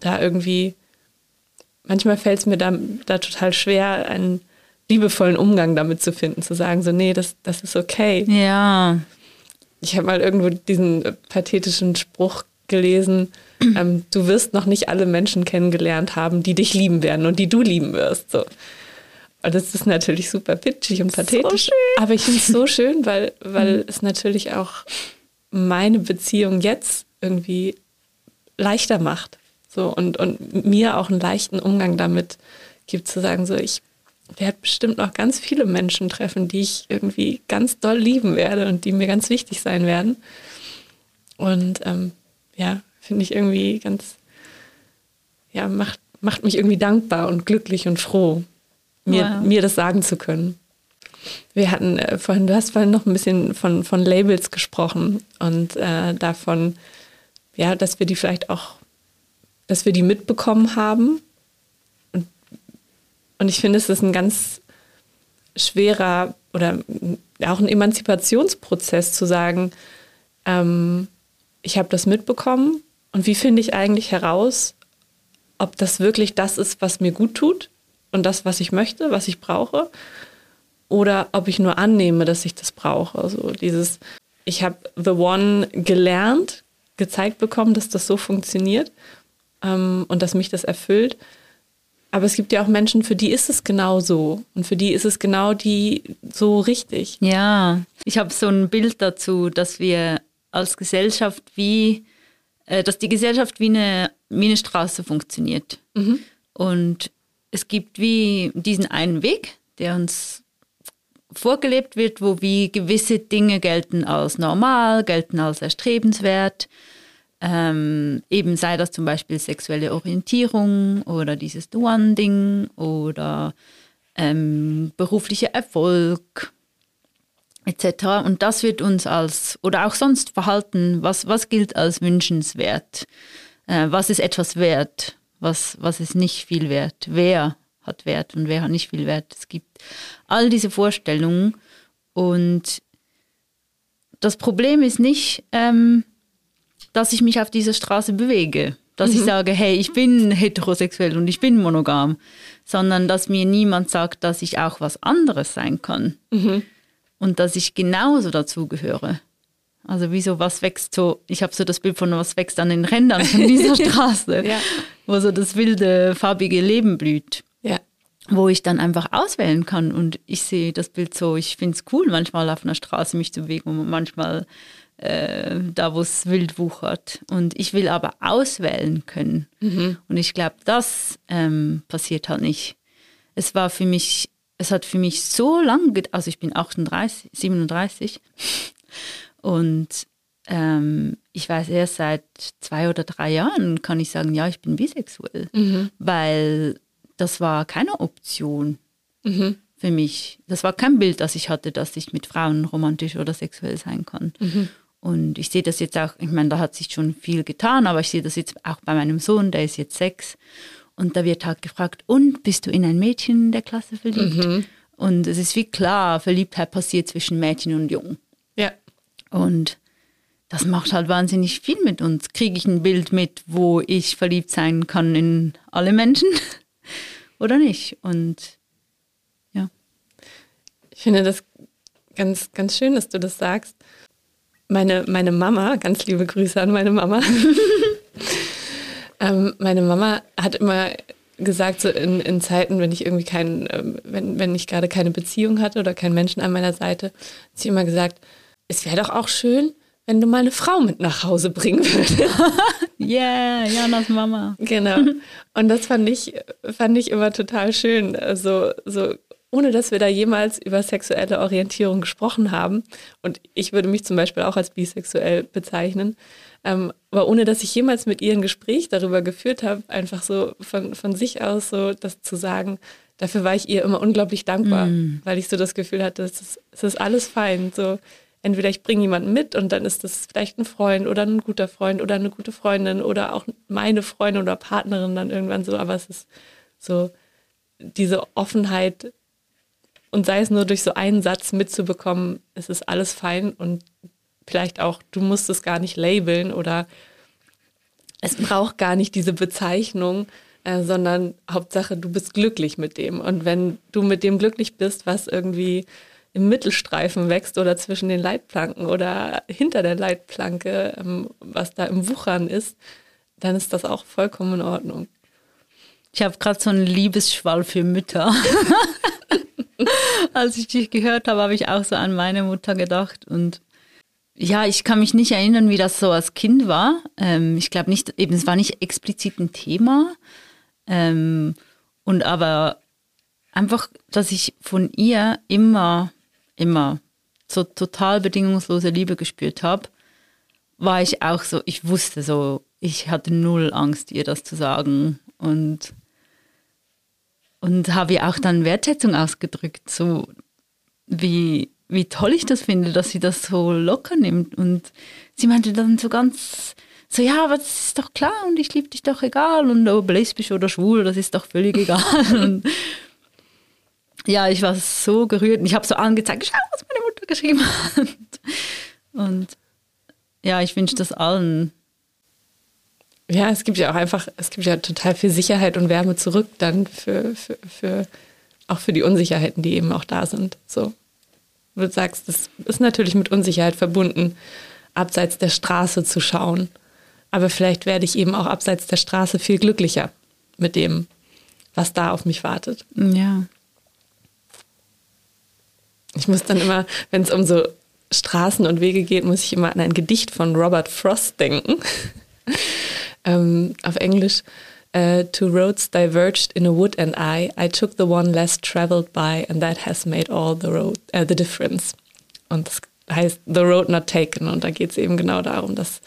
da irgendwie, manchmal fällt es mir da, da total schwer, einen liebevollen Umgang damit zu finden, zu sagen, so, nee, das, das ist okay. Ja. Ich habe mal irgendwo diesen pathetischen Spruch gelesen, ähm, du wirst noch nicht alle Menschen kennengelernt haben, die dich lieben werden und die du lieben wirst. So. Und das ist natürlich super pitchig und pathetisch. So aber ich finde es so schön, weil, weil mhm. es natürlich auch meine Beziehung jetzt irgendwie leichter macht. So, und, und mir auch einen leichten Umgang damit gibt, zu sagen, so, ich werde bestimmt noch ganz viele Menschen treffen, die ich irgendwie ganz doll lieben werde und die mir ganz wichtig sein werden. Und ähm, ja, finde ich irgendwie ganz, ja, macht, macht mich irgendwie dankbar und glücklich und froh, mir, wow. mir das sagen zu können. Wir hatten äh, vorhin, du hast vorhin noch ein bisschen von, von Labels gesprochen und äh, davon, ja, dass wir die vielleicht auch, dass wir die mitbekommen haben und ich finde, es ist ein ganz schwerer oder auch ein Emanzipationsprozess zu sagen, ähm, ich habe das mitbekommen und wie finde ich eigentlich heraus, ob das wirklich das ist, was mir gut tut und das, was ich möchte, was ich brauche, oder ob ich nur annehme, dass ich das brauche. Also dieses, ich habe The One gelernt, gezeigt bekommen, dass das so funktioniert ähm, und dass mich das erfüllt. Aber es gibt ja auch Menschen, für die ist es genau so. Und für die ist es genau die so richtig. Ja, ich habe so ein Bild dazu, dass wir als Gesellschaft wie, äh, dass die Gesellschaft wie eine, wie eine Straße funktioniert. Mhm. Und es gibt wie diesen einen Weg, der uns vorgelebt wird, wo wie gewisse Dinge gelten als normal, gelten als erstrebenswert. Ähm, eben sei das zum Beispiel sexuelle Orientierung oder dieses One-Ding oder ähm, beruflicher Erfolg etc. Und das wird uns als, oder auch sonst Verhalten, was, was gilt als wünschenswert? Äh, was ist etwas wert? Was, was ist nicht viel wert? Wer hat Wert und wer hat nicht viel Wert? Es gibt all diese Vorstellungen und das Problem ist nicht, ähm, dass ich mich auf dieser Straße bewege, dass mhm. ich sage, hey, ich bin heterosexuell und ich bin monogam, sondern dass mir niemand sagt, dass ich auch was anderes sein kann mhm. und dass ich genauso dazugehöre. Also wieso, was wächst so, ich habe so das Bild von, was wächst an den Rändern von dieser Straße, ja. wo so das wilde, farbige Leben blüht. Ja. Wo ich dann einfach auswählen kann und ich sehe das Bild so, ich finde es cool, manchmal auf einer Straße mich zu bewegen und manchmal äh, da, wo es wild wuchert. Und ich will aber auswählen können. Mhm. Und ich glaube, das ähm, passiert halt nicht. Es war für mich, es hat für mich so lange, also ich bin 38, 37 und ähm, ich weiß erst seit zwei oder drei Jahren kann ich sagen, ja, ich bin bisexuell, mhm. weil das war keine Option mhm. für mich. Das war kein Bild, das ich hatte, dass ich mit Frauen romantisch oder sexuell sein kann. Mhm. Und ich sehe das jetzt auch, ich meine, da hat sich schon viel getan, aber ich sehe das jetzt auch bei meinem Sohn, der ist jetzt sechs. Und da wird halt gefragt, und bist du in ein Mädchen in der Klasse verliebt? Mhm. Und es ist wie klar, Verliebtheit passiert zwischen Mädchen und Jungen. Ja. Und das macht halt wahnsinnig viel mit uns. Kriege ich ein Bild mit, wo ich verliebt sein kann in alle Menschen oder nicht? Und ja. Ich finde das ganz, ganz schön, dass du das sagst, meine, meine Mama, ganz liebe Grüße an meine Mama. ähm, meine Mama hat immer gesagt, so in, in Zeiten, wenn ich irgendwie keinen, ähm, wenn, wenn ich gerade keine Beziehung hatte oder keinen Menschen an meiner Seite, hat sie immer gesagt, es wäre doch auch schön, wenn du mal eine Frau mit nach Hause bringen würdest. yeah, Janas Mama. Genau. Und das fand ich, fand ich immer total schön. Also, so ohne dass wir da jemals über sexuelle Orientierung gesprochen haben. Und ich würde mich zum Beispiel auch als bisexuell bezeichnen. Ähm, aber ohne dass ich jemals mit ihr ein Gespräch darüber geführt habe, einfach so von, von sich aus so das zu sagen, dafür war ich ihr immer unglaublich dankbar, mm. weil ich so das Gefühl hatte, es ist, es ist alles fein. So, entweder ich bringe jemanden mit und dann ist das vielleicht ein Freund oder ein guter Freund oder eine gute Freundin oder auch meine Freundin oder Partnerin dann irgendwann so, aber es ist so diese Offenheit und sei es nur durch so einen Satz mitzubekommen, es ist alles fein und vielleicht auch, du musst es gar nicht labeln oder es braucht gar nicht diese Bezeichnung, äh, sondern Hauptsache, du bist glücklich mit dem. Und wenn du mit dem glücklich bist, was irgendwie im Mittelstreifen wächst oder zwischen den Leitplanken oder hinter der Leitplanke, ähm, was da im Wuchern ist, dann ist das auch vollkommen in Ordnung. Ich habe gerade so einen Liebesschwall für Mütter. Als ich dich gehört habe, habe ich auch so an meine Mutter gedacht. Und ja, ich kann mich nicht erinnern, wie das so als Kind war. Ähm, ich glaube nicht, eben es war nicht explizit ein Thema. Ähm, und aber einfach, dass ich von ihr immer, immer so total bedingungslose Liebe gespürt habe, war ich auch so, ich wusste so, ich hatte null Angst, ihr das zu sagen. Und und habe ihr auch dann Wertschätzung ausgedrückt, so wie, wie toll ich das finde, dass sie das so locker nimmt. Und sie meinte dann so ganz, so ja, aber das ist doch klar und ich liebe dich doch egal und ob lesbisch oder schwul, das ist doch völlig egal. und ja, ich war so gerührt und ich habe so angezeigt, schau, was meine Mutter geschrieben hat. Und ja, ich wünsche das allen, ja, es gibt ja auch einfach, es gibt ja total viel Sicherheit und Wärme zurück dann für, für, für auch für die Unsicherheiten, die eben auch da sind. So. Du sagst, das ist natürlich mit Unsicherheit verbunden, abseits der Straße zu schauen. Aber vielleicht werde ich eben auch abseits der Straße viel glücklicher mit dem, was da auf mich wartet. Ja. Ich muss dann immer, wenn es um so Straßen und Wege geht, muss ich immer an ein Gedicht von Robert Frost denken ähm, auf Englisch. Uh, two roads diverged in a wood and I. I took the one less traveled by and that has made all the road uh, the difference. Und das heißt The Road Not Taken. Und da geht es eben genau darum, dass,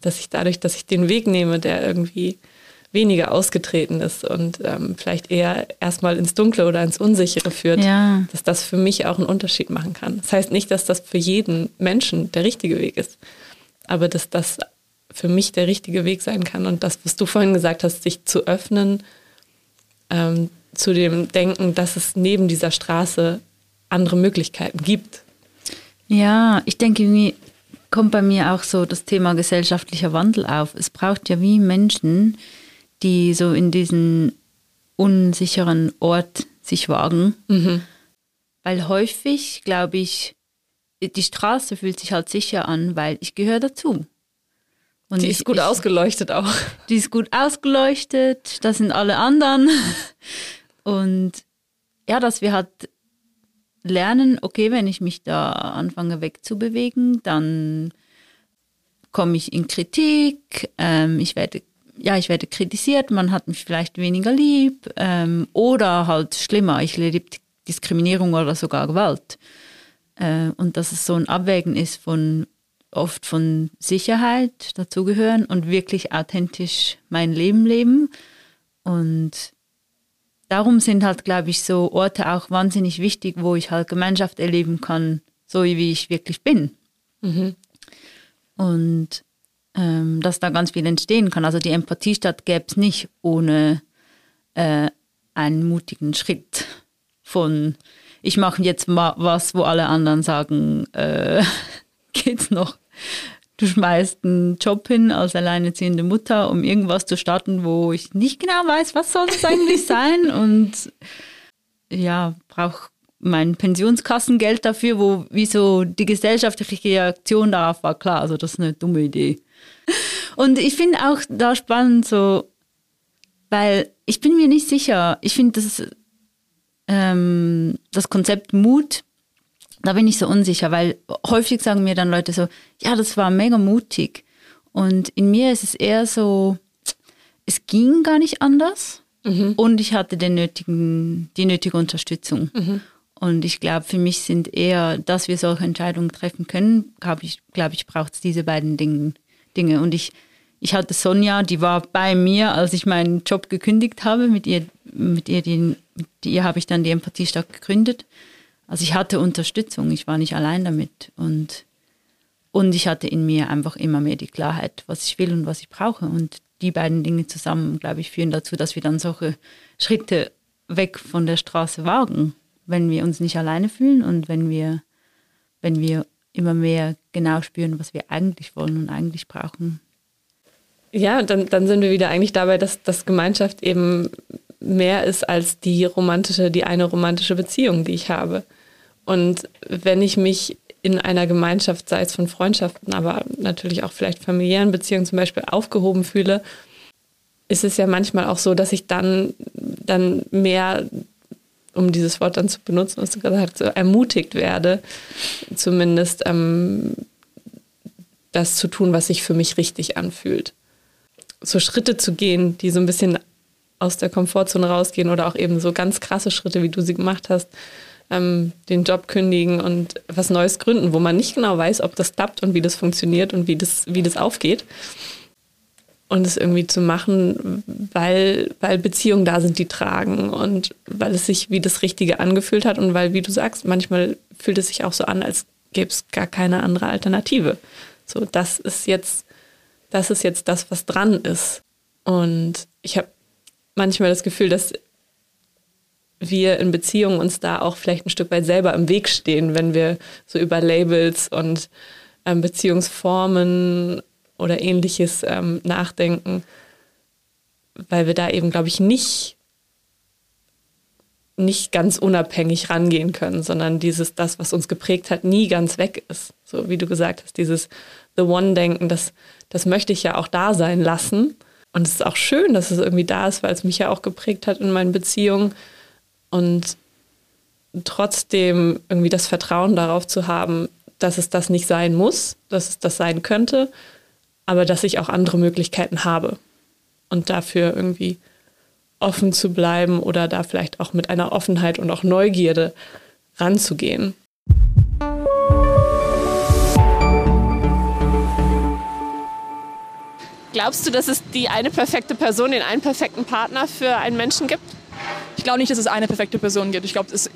dass ich dadurch, dass ich den Weg nehme, der irgendwie weniger ausgetreten ist und ähm, vielleicht eher erstmal ins Dunkle oder ins Unsichere führt, Ja. dass das für mich auch einen Unterschied machen kann. Das heißt nicht, dass das für jeden Menschen der richtige Weg ist, aber dass das für mich der richtige Weg sein kann. Und das, was du vorhin gesagt hast, sich zu öffnen ähm, zu dem Denken, dass es neben dieser Straße andere Möglichkeiten gibt. Ja, ich denke, irgendwie kommt bei mir auch so das Thema gesellschaftlicher Wandel auf. Es braucht ja wie Menschen, die so in diesen unsicheren Ort sich wagen. Weil häufig, glaube ich, die Straße fühlt sich halt sicher an, weil ich gehöre dazu. Und Die ich, ist gut ich, ausgeleuchtet auch. Die ist gut ausgeleuchtet, das sind alle anderen. Und ja, dass wir halt lernen, okay, wenn ich mich da anfange wegzubewegen, dann komme ich in Kritik, ähm, ich werde ja, ich werde kritisiert, man hat mich vielleicht weniger lieb ähm, oder halt schlimmer, ich erlebe Diskriminierung oder sogar Gewalt. Äh, und dass es so ein Abwägen ist von oft von Sicherheit dazugehören und wirklich authentisch mein Leben leben. Und darum sind halt, glaube ich, so Orte auch wahnsinnig wichtig, wo ich halt Gemeinschaft erleben kann, so wie ich wirklich bin. Und ähm, dass da ganz viel entstehen kann. Also die Empathiestadt gäbe es nicht ohne äh, einen mutigen Schritt von, ich mache jetzt mal was, wo alle anderen sagen, äh, geht's noch. Du schmeißt einen Job hin als alleinerziehende Mutter, um irgendwas zu starten, wo ich nicht genau weiß, was soll das eigentlich sein und ja, brauche mein Pensionskassengeld dafür, wo wieso die gesellschaftliche Reaktion darauf war klar, also das ist eine dumme Idee. Und ich finde auch da spannend so, weil ich bin mir nicht sicher, ich finde das, ähm, das Konzept Mut, da bin ich so unsicher, weil häufig sagen mir dann Leute so, ja, das war mega mutig. Und in mir ist es eher so, es ging gar nicht anders und ich hatte den nötigen, die nötige Unterstützung. Und ich glaube, für mich sind eher, dass wir solche Entscheidungen treffen können, glaube ich, glaub ich braucht es diese beiden Dinge. Dinge. Und ich, ich hatte Sonja, die war bei mir, als ich meinen Job gekündigt habe. Mit ihr, mit ihr, die, mit ihr habe ich dann die Empathiestadt gegründet. Also ich hatte Unterstützung, ich war nicht allein damit. Und, und ich hatte in mir einfach immer mehr die Klarheit, was ich will und was ich brauche. Und die beiden Dinge zusammen, glaube ich, führen dazu, dass wir dann solche Schritte weg von der Straße wagen, wenn wir uns nicht alleine fühlen und wenn wir, wenn wir immer mehr genau spüren, was wir eigentlich wollen und eigentlich brauchen. Ja, dann, dann sind wir wieder eigentlich dabei, dass, dass Gemeinschaft eben mehr ist als die romantische, die eine romantische Beziehung, die ich habe. Und wenn ich mich in einer Gemeinschaft, sei es von Freundschaften, aber natürlich auch vielleicht familiären Beziehungen zum Beispiel aufgehoben fühle, ist es ja manchmal auch so, dass ich dann, dann mehr, um dieses Wort dann zu benutzen, was du gerade sagst, so ermutigt werde, zumindest ähm, das zu tun, was sich für mich richtig anfühlt. So Schritte zu gehen, die so ein bisschen aus der Komfortzone rausgehen oder auch eben so ganz krasse Schritte, wie du sie gemacht hast, ähm, den Job kündigen und was Neues gründen, wo man nicht genau weiß, ob das klappt und wie das funktioniert und wie das, wie das aufgeht. Und es irgendwie zu machen, weil, weil Beziehungen da sind, die tragen und weil es sich wie das Richtige angefühlt hat und weil, wie du sagst, manchmal fühlt es sich auch so an, als gäbe es gar keine andere Alternative. So, das ist jetzt, das ist jetzt das, was dran ist. Und ich habe manchmal das Gefühl, dass wir in Beziehungen uns da auch vielleicht ein Stück weit selber im Weg stehen, wenn wir so über Labels und ähm, Beziehungsformen oder ähnliches ähm, nachdenken, weil wir da eben, glaube ich, nicht, nicht ganz unabhängig rangehen können, sondern dieses, das, was uns geprägt hat, nie ganz weg ist. So wie du gesagt hast, dieses The One-Denken, das, das möchte ich ja auch da sein lassen. Und es ist auch schön, dass es irgendwie da ist, weil es mich ja auch geprägt hat in meinen Beziehungen. Und trotzdem irgendwie das Vertrauen darauf zu haben, dass es das nicht sein muss, dass es das sein könnte, aber dass ich auch andere Möglichkeiten habe. und dafür irgendwie offen zu bleiben oder da vielleicht auch mit einer Offenheit und auch Neugierde ranzugehen. Glaubst du, dass es die eine perfekte Person, den einen perfekten Partner für einen Menschen gibt? Ich glaube nicht, dass es eine perfekte Person gibt. Ich glaube, es,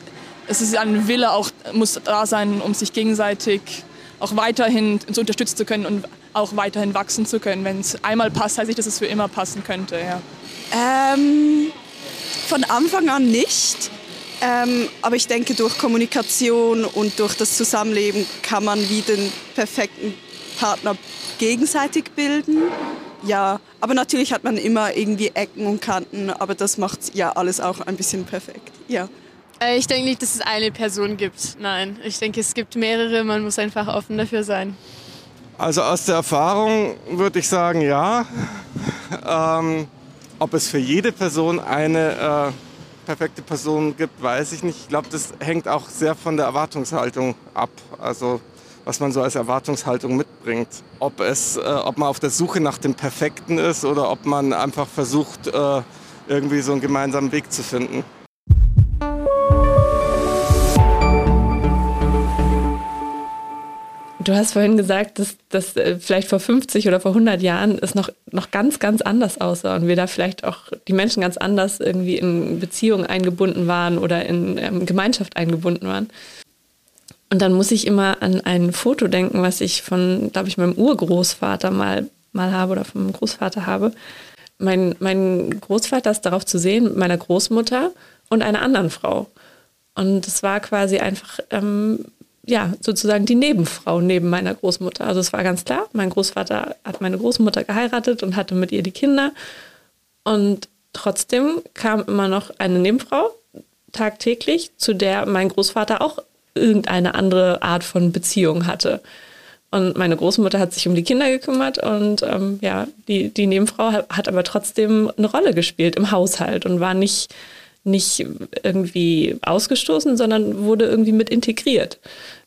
es ist ein Wille auch, muss da sein, um sich gegenseitig auch weiterhin zu unterstützen zu können und auch weiterhin wachsen zu können. Wenn es einmal passt, heißt nicht, dass es für immer passen könnte. Ja. Ähm, von Anfang an nicht. Ähm, aber ich denke, durch Kommunikation und durch das Zusammenleben kann man wie den perfekten Partner gegenseitig bilden. Ja, aber natürlich hat man immer irgendwie Ecken und Kanten, aber das macht ja alles auch ein bisschen perfekt. Ja. Äh, Ich denke nicht, dass es eine Person gibt. Nein, ich denke, es gibt mehrere. Man muss einfach offen dafür sein. Also aus der Erfahrung würde ich sagen, ja. Ähm, ob es für jede Person eine äh, perfekte Person gibt, weiß ich nicht. Ich glaube, das hängt auch sehr von der Erwartungshaltung ab. Also was man so als Erwartungshaltung mitbringt. Ob, es, äh, ob man auf der Suche nach dem Perfekten ist oder ob man einfach versucht, äh, irgendwie so einen gemeinsamen Weg zu finden. Du hast vorhin gesagt, dass das äh, vielleicht vor 50 oder vor 100 Jahren es noch, noch ganz, ganz anders aussah und wir da vielleicht auch die Menschen ganz anders irgendwie in Beziehungen eingebunden waren oder in ähm, Gemeinschaft eingebunden waren. Und dann muss ich immer an ein Foto denken, was ich von, glaube ich, meinem Urgroßvater mal, mal habe oder meinem Großvater habe. Mein, mein Großvater ist darauf zu sehen meiner Großmutter und einer anderen Frau. Und es war quasi einfach ähm, ja, sozusagen die Nebenfrau neben meiner Großmutter. Also es war ganz klar, mein Großvater hat meine Großmutter geheiratet und hatte mit ihr die Kinder. Und trotzdem kam immer noch eine Nebenfrau tagtäglich, zu der mein Großvater auch irgendeine andere Art von Beziehung hatte. Und meine Großmutter hat sich um die Kinder gekümmert und ähm, ja, die, die Nebenfrau hat aber trotzdem eine Rolle gespielt im Haushalt und war nicht, nicht irgendwie ausgestoßen, sondern wurde irgendwie mit integriert.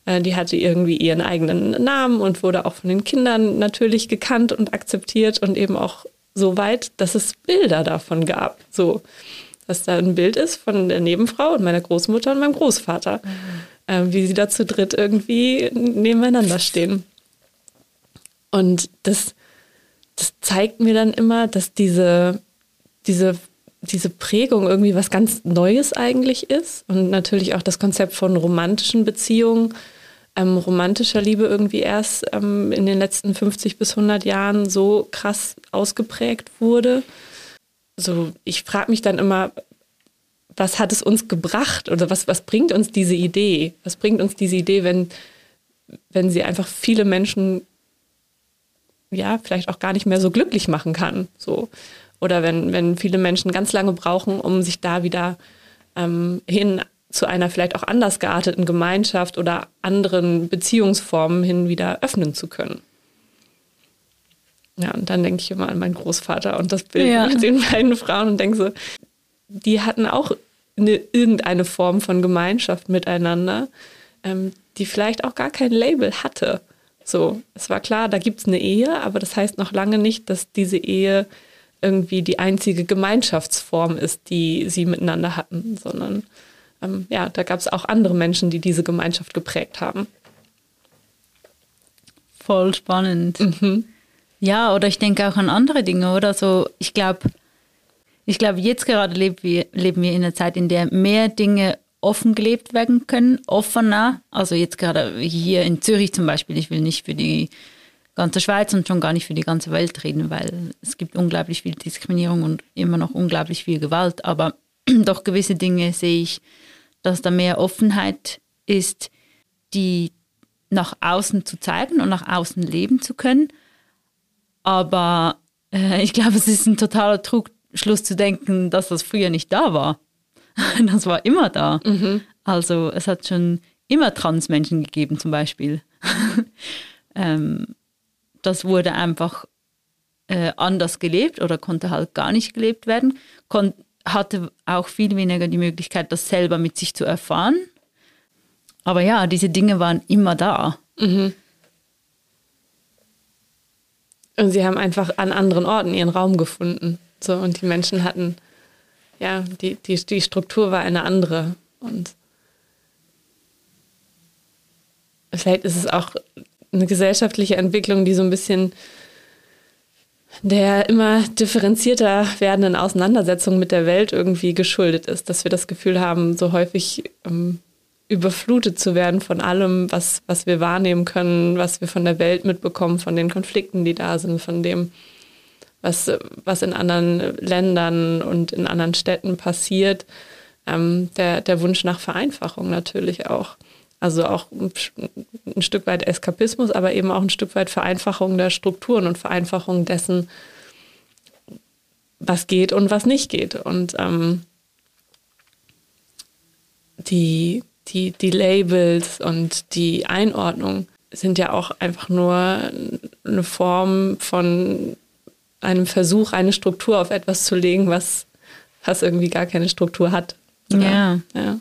Äh, die hatte irgendwie ihren eigenen Namen und wurde auch von den Kindern natürlich gekannt und akzeptiert und eben auch so weit, dass es Bilder davon gab. So, dass da ein Bild ist von der Nebenfrau und meiner Großmutter und meinem Großvater, mhm. äh, wie sie da zu dritt irgendwie nebeneinander stehen. Und das, das zeigt mir dann immer, dass diese, diese, diese Prägung irgendwie was ganz Neues eigentlich ist und natürlich auch das Konzept von romantischen Beziehungen ähm, romantischer Liebe irgendwie erst ähm, in den letzten 50 bis 100 Jahren so krass ausgeprägt wurde. So, ich frage mich dann immer, was hat es uns gebracht oder was, was bringt uns diese Idee? Was bringt uns diese Idee, wenn, wenn sie einfach viele Menschen ja, vielleicht auch gar nicht mehr so glücklich machen kann. So. Oder wenn, wenn viele Menschen ganz lange brauchen, um sich da wieder ähm, hin zu einer vielleicht auch anders gearteten Gemeinschaft oder anderen Beziehungsformen hin wieder öffnen zu können. Ja, und dann denke ich immer an meinen Großvater und das Bild Ja. mit den beiden Frauen und denke so, die hatten auch eine, irgendeine Form von Gemeinschaft miteinander, ähm, die vielleicht auch gar kein Label hatte. So, es war klar, da gibt es eine Ehe, aber das heißt noch lange nicht, dass diese Ehe irgendwie die einzige Gemeinschaftsform ist, die sie miteinander hatten, sondern ähm, ja, da gab es auch andere Menschen, die diese Gemeinschaft geprägt haben. Voll spannend. Ja, oder ich denke auch an andere Dinge, oder? So, ich glaube, ich glaube, jetzt gerade leben wir, leben wir in einer Zeit, in der mehr Dinge offen gelebt werden können, offener. Also jetzt gerade hier in Zürich zum Beispiel, ich will nicht für die ganze Schweiz und schon gar nicht für die ganze Welt reden, weil es gibt unglaublich viel Diskriminierung und immer noch unglaublich viel Gewalt. Aber doch gewisse Dinge sehe ich, dass da mehr Offenheit ist, die nach außen zu zeigen und nach außen leben zu können. Aber äh, ich glaube, es ist ein totaler Trugschluss zu denken, dass das früher nicht da war. Das war immer da. Also es hat schon immer Transmenschen gegeben zum Beispiel. ähm, das wurde einfach äh, anders gelebt oder konnte halt gar nicht gelebt werden. Kon hatte auch viel weniger die Möglichkeit, das selber mit sich zu erfahren. Aber ja, diese Dinge waren immer da. Und sie haben einfach an anderen Orten ihren Raum gefunden. So, und die Menschen hatten, ja, die, die, die Struktur war eine andere. Und vielleicht ist es auch eine gesellschaftliche Entwicklung, die so ein bisschen der immer differenzierter werdenden Auseinandersetzung mit der Welt irgendwie geschuldet ist, dass wir das Gefühl haben, so häufig ähm, überflutet zu werden von allem, was, was wir wahrnehmen können, was wir von der Welt mitbekommen, von den Konflikten, die da sind, von dem, was, was in anderen Ländern und in anderen Städten passiert. Ähm, der, der Wunsch nach Vereinfachung natürlich auch. Also auch ein Stück weit Eskapismus, aber eben auch ein Stück weit Vereinfachung der Strukturen und Vereinfachung dessen, was geht und was nicht geht. Und ähm, die, die, die Labels und die Einordnung sind ja auch einfach nur eine Form von einem Versuch, eine Struktur auf etwas zu legen, was, was irgendwie gar keine Struktur hat. Ja. ja.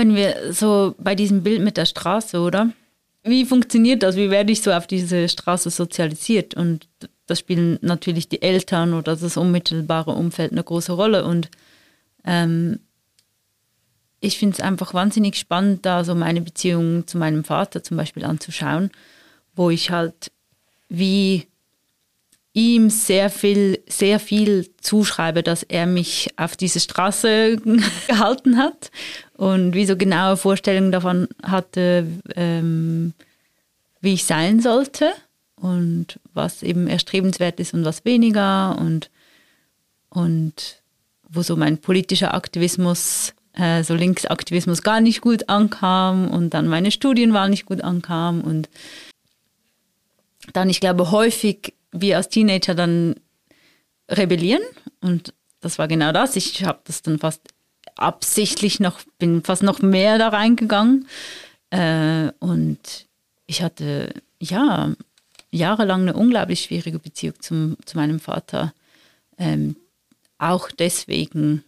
Wenn wir so bei diesem Bild mit der Straße, oder? Wie funktioniert das? Wie werde ich so auf diese Straße sozialisiert? Und da spielen natürlich die Eltern oder das unmittelbare Umfeld eine große Rolle. Und ähm, ich finde es einfach wahnsinnig spannend, da so meine Beziehung zu meinem Vater zum Beispiel anzuschauen, wo ich halt wie ihm sehr viel, sehr viel zuschreibe, dass er mich auf diese Straße gehalten hat und wie so genaue Vorstellungen davon hatte, ähm, wie ich sein sollte und was eben erstrebenswert ist und was weniger und, und wo so mein politischer Aktivismus, äh, so Linksaktivismus gar nicht gut ankam und dann meine Studienwahl nicht gut ankam und dann, ich glaube, häufig wir als Teenager dann rebellieren und das war genau das. Ich habe das dann fast absichtlich noch, bin fast noch mehr da reingegangen äh, und ich hatte ja jahrelang eine unglaublich schwierige Beziehung zum, zu meinem Vater. Ähm, auch deswegen.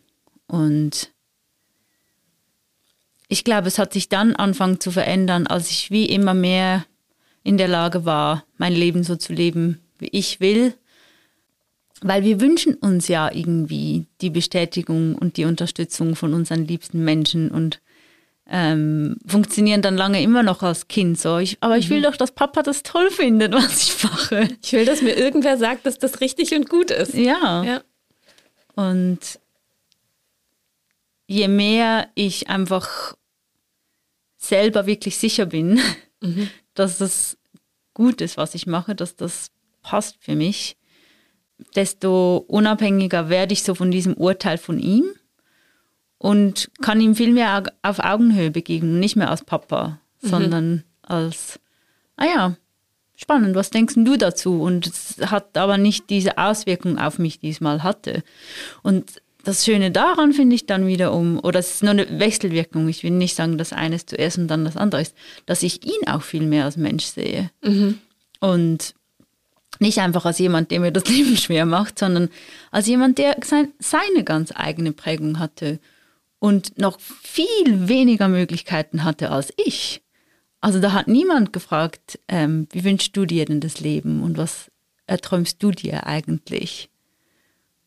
Und ich glaube, es hat sich dann angefangen zu verändern, als ich wie immer mehr in der Lage war, mein Leben so zu leben, wie ich will. Weil wir wünschen uns ja irgendwie die Bestätigung und die Unterstützung von unseren liebsten Menschen und ähm, funktionieren dann lange immer noch als Kind so. Ich, aber ich will mhm. doch, dass Papa das toll findet, was ich mache. Ich will, dass mir irgendwer sagt, dass das richtig und gut ist. Ja. ja. Und je mehr ich einfach selber wirklich sicher bin, mhm. dass das gut ist, was ich mache, dass das passt für mich, desto unabhängiger werde ich so von diesem Urteil von ihm und kann ihm viel mehr auf Augenhöhe begegnen, nicht mehr als Papa, mhm. sondern als, ah ja, spannend, was denkst du dazu? Und es hat aber nicht diese Auswirkung auf mich diesmal hatte. Und das Schöne daran finde ich dann wiederum, oder es ist nur eine Wechselwirkung, ich will nicht sagen, dass eines zuerst und dann das andere ist, dass ich ihn auch viel mehr als Mensch sehe. Mhm. Und nicht einfach als jemand, der mir das Leben schwer macht, sondern als jemand, der sein, seine ganz eigene Prägung hatte und noch viel weniger Möglichkeiten hatte als ich. Also da hat niemand gefragt, ähm, wie wünschst du dir denn das Leben und was erträumst du dir eigentlich?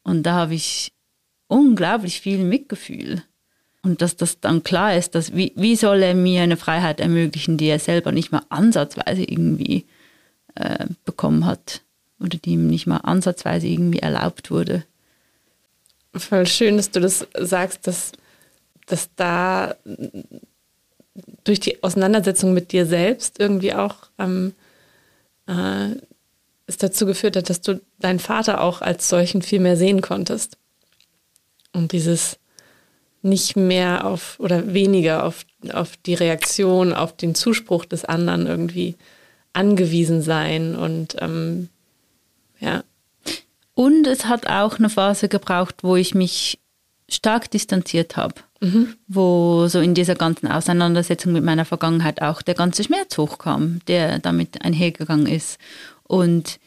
Und da habe ich unglaublich viel Mitgefühl. Und dass das dann klar ist, dass wie, wie soll er mir eine Freiheit ermöglichen, die er selber nicht mal ansatzweise irgendwie äh, bekommen hat oder die ihm nicht mal ansatzweise irgendwie erlaubt wurde. Voll schön, dass du das sagst, dass dass da durch die Auseinandersetzung mit dir selbst irgendwie auch ähm, äh, es dazu geführt hat, dass du deinen Vater auch als solchen viel mehr sehen konntest. Und dieses nicht mehr auf oder weniger auf, auf die Reaktion, auf den Zuspruch des anderen irgendwie angewiesen sein und ähm, ja. Und es hat auch eine Phase gebraucht, wo ich mich stark distanziert habe mhm. wo so in dieser ganzen Auseinandersetzung mit meiner Vergangenheit auch der ganze Schmerz hochkam, der damit einhergegangen ist. Und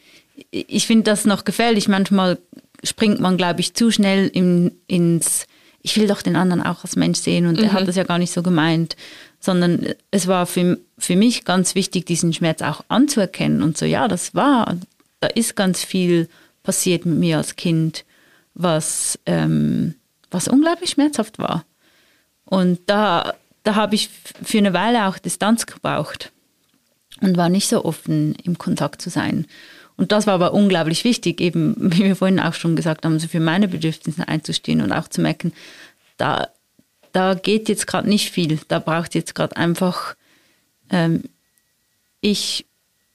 ich finde das noch gefährlich. Manchmal springt man, glaube ich, zu schnell in, ins ich will doch den anderen auch als Mensch sehen und er hat das ja gar nicht so gemeint, sondern es war für, für mich ganz wichtig, diesen Schmerz auch anzuerkennen und so, ja, das war, da ist ganz viel passiert mit mir als Kind, was, ähm, was unglaublich schmerzhaft war. Und da, da habe ich für eine Weile auch Distanz gebraucht und war nicht so offen, im Kontakt zu sein. Und das war aber unglaublich wichtig, eben, wie wir vorhin auch schon gesagt haben, so für meine Bedürfnisse einzustehen und auch zu merken, da, da geht jetzt gerade nicht viel. Da braucht jetzt gerade einfach ähm, ich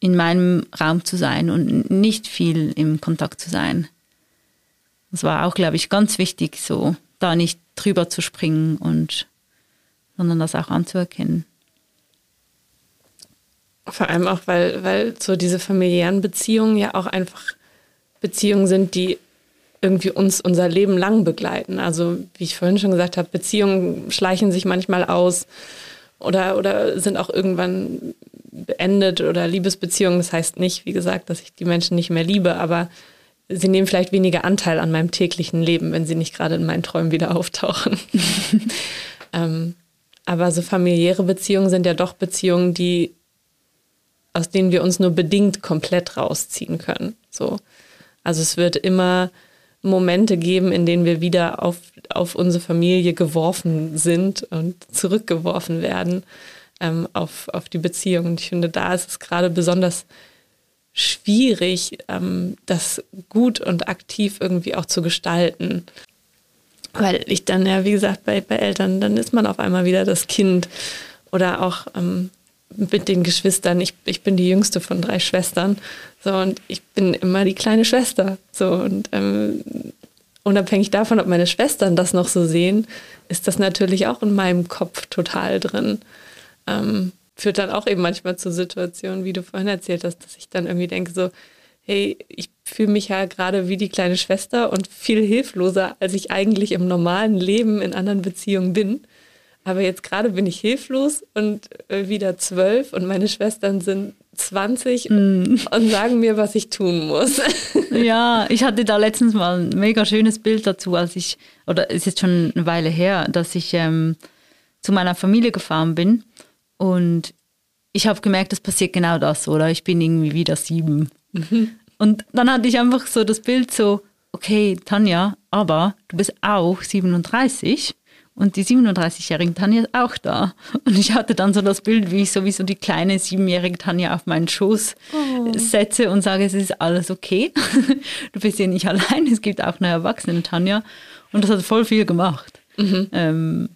in meinem Raum zu sein und nicht viel im Kontakt zu sein. Das war auch, glaube ich, ganz wichtig, so da nicht drüber zu springen und sondern das auch anzuerkennen. Vor allem auch, weil, weil so diese familiären Beziehungen ja auch einfach Beziehungen sind, die irgendwie uns unser Leben lang begleiten. Also wie ich vorhin schon gesagt habe, Beziehungen schleichen sich manchmal aus oder, oder sind auch irgendwann beendet oder Liebesbeziehungen. Das heißt nicht, wie gesagt, dass ich die Menschen nicht mehr liebe, aber sie nehmen vielleicht weniger Anteil an meinem täglichen Leben, wenn sie nicht gerade in meinen Träumen wieder auftauchen. ähm, aber so familiäre Beziehungen sind ja doch Beziehungen, die aus denen wir uns nur bedingt komplett rausziehen können. So. Also es wird immer Momente geben, in denen wir wieder auf, auf unsere Familie geworfen sind und zurückgeworfen werden ähm, auf, auf die Beziehung. Und ich finde, da ist es gerade besonders schwierig, ähm, das gut und aktiv irgendwie auch zu gestalten. Weil ich dann ja, wie gesagt, bei, bei Eltern, dann ist man auf einmal wieder das Kind oder auch ähm, mit den Geschwistern. Ich, ich bin die jüngste von drei Schwestern. So, und ich bin immer die kleine Schwester. So, und ähm, unabhängig davon, ob meine Schwestern das noch so sehen, ist das natürlich auch in meinem Kopf total drin. Ähm, führt dann auch eben manchmal zu Situationen, wie du vorhin erzählt hast, dass ich dann irgendwie denke, so, hey, ich fühle mich ja gerade wie die kleine Schwester und viel hilfloser, als ich eigentlich im normalen Leben in anderen Beziehungen bin. Aber jetzt gerade bin ich hilflos und äh, wieder zwölf und meine Schwestern sind 20 mm. und sagen mir, was ich tun muss. Ja, ich hatte da letztens mal ein mega schönes Bild dazu, als ich, oder es ist schon eine Weile her, dass ich ähm, zu meiner Familie gefahren bin und ich habe gemerkt, es passiert genau das, oder? Ich bin irgendwie wieder sieben. Mhm. Und dann hatte ich einfach so das Bild so, okay, Tanja, aber du bist auch 37 und die 37-jährige Tanja ist auch da. Und ich hatte dann so das Bild, wie ich sowieso die kleine siebenjährige Tanja auf meinen Schoß oh. setze und sage, es ist alles okay. Du bist ja nicht allein, es gibt auch eine erwachsene Tanja. Und das hat voll viel gemacht. Mhm. Ähm,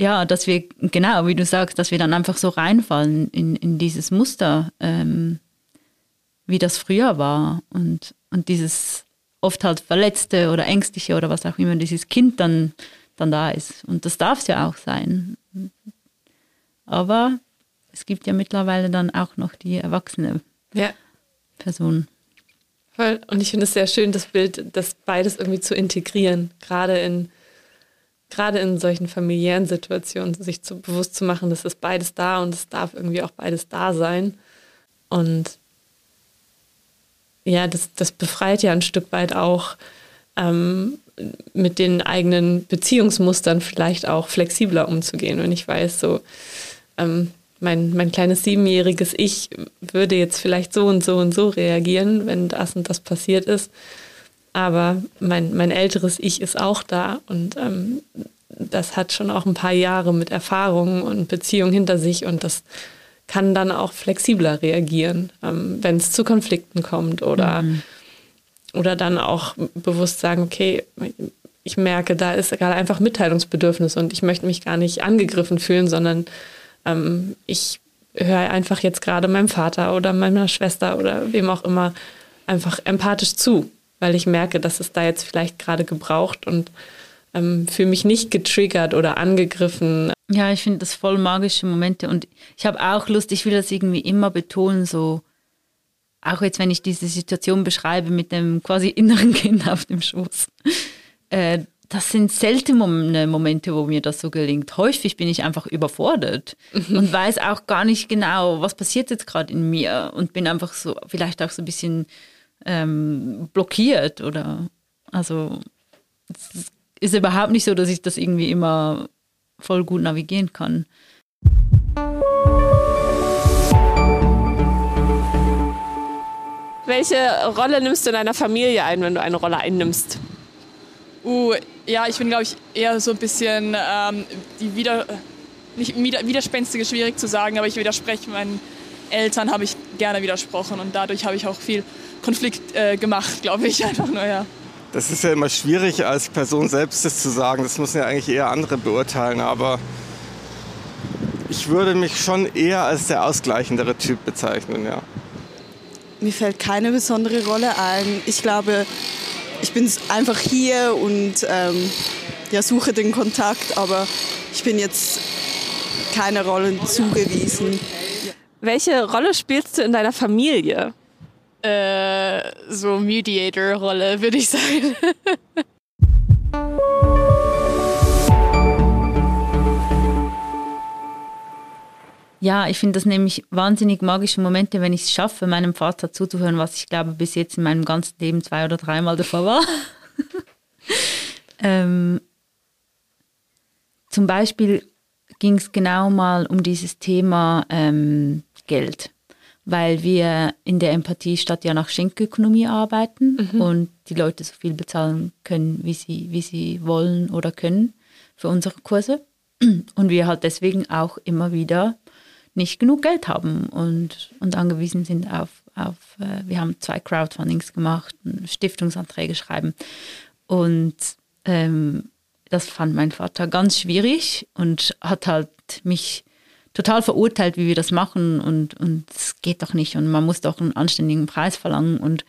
ja, dass wir, genau, wie du sagst, dass wir dann einfach so reinfallen in, in dieses Muster, ähm, wie das früher war. Und, und dieses oft halt Verletzte oder Ängstliche oder was auch immer dieses Kind dann dann da ist. Und das darf es ja auch sein. Aber es gibt ja mittlerweile dann auch noch die erwachsene ja. Person. Voll. Und ich finde es sehr schön, das Bild, das beides irgendwie zu integrieren, gerade in, gerade in solchen familiären Situationen, sich zu, bewusst zu machen, dass es beides da und es darf irgendwie auch beides da sein. Und ja, das, das befreit ja ein Stück weit auch ähm, mit den eigenen Beziehungsmustern vielleicht auch flexibler umzugehen. Und ich weiß so, ähm, mein, mein kleines siebenjähriges Ich würde jetzt vielleicht so und so und so reagieren, wenn das und das passiert ist. Aber mein, mein älteres Ich ist auch da und ähm, das hat schon auch ein paar Jahre mit Erfahrungen und Beziehungen hinter sich und das kann dann auch flexibler reagieren, ähm, wenn es zu Konflikten kommt oder mhm oder dann auch bewusst sagen, okay, ich merke, da ist gerade einfach Mitteilungsbedürfnis und ich möchte mich gar nicht angegriffen fühlen, sondern ähm, ich höre einfach jetzt gerade meinem Vater oder meiner Schwester oder wem auch immer einfach empathisch zu, weil ich merke, dass es da jetzt vielleicht gerade gebraucht und ähm, fühle mich nicht getriggert oder angegriffen. Ja, ich finde das voll magische Momente und ich habe auch Lust, ich will das irgendwie immer betonen, so auch jetzt, wenn ich diese Situation beschreibe mit dem quasi inneren Kind auf dem Schoß, äh, das sind seltene Momente, wo mir das so gelingt. Häufig bin ich einfach überfordert mhm. und weiß auch gar nicht genau, was passiert jetzt gerade in mir und bin einfach so, vielleicht auch so ein bisschen ähm, blockiert oder also ist überhaupt nicht so, dass ich das irgendwie immer voll gut navigieren kann. Welche Rolle nimmst du in deiner Familie ein, wenn du eine Rolle einnimmst? Uh, ja, ich bin, glaube ich, eher so ein bisschen ähm, die Wider nicht wider widerspenstige, schwierig zu sagen, aber ich widerspreche meinen Eltern, habe ich gerne widersprochen und dadurch habe ich auch viel Konflikt äh, gemacht, glaube ich, einfach nur, ja. Das ist ja immer schwierig als Person selbst das zu sagen. Das müssen ja eigentlich eher andere beurteilen. Aber ich würde mich schon eher als der ausgleichendere Typ bezeichnen, ja. Mir fällt keine besondere Rolle ein. Ich glaube, ich bin einfach hier und ähm, ja, suche den Kontakt, aber ich bin jetzt keine Rollen zugewiesen. Welche Rolle spielst du in deiner Familie? Äh, so Mediator-Rolle, würde ich sagen. Ja, ich finde das nämlich wahnsinnig magische Momente, wenn ich es schaffe, meinem Vater zuzuhören, was ich glaube bis jetzt in meinem ganzen Leben zwei oder dreimal davor war. ähm, zum Beispiel ging es genau mal um dieses Thema ähm, Geld, weil wir in der Empathie statt ja nach Schenkökonomie arbeiten mhm. und die Leute so viel bezahlen können, wie sie, wie sie wollen oder können für unsere Kurse. Und wir halt deswegen auch immer wieder nicht genug Geld haben und, und angewiesen sind auf, auf äh, wir haben zwei Crowdfundings gemacht, Stiftungsanträge schreiben. Und ähm, das fand mein Vater ganz schwierig und hat halt mich total verurteilt, wie wir das machen und es geht doch nicht und man muss doch einen anständigen Preis verlangen und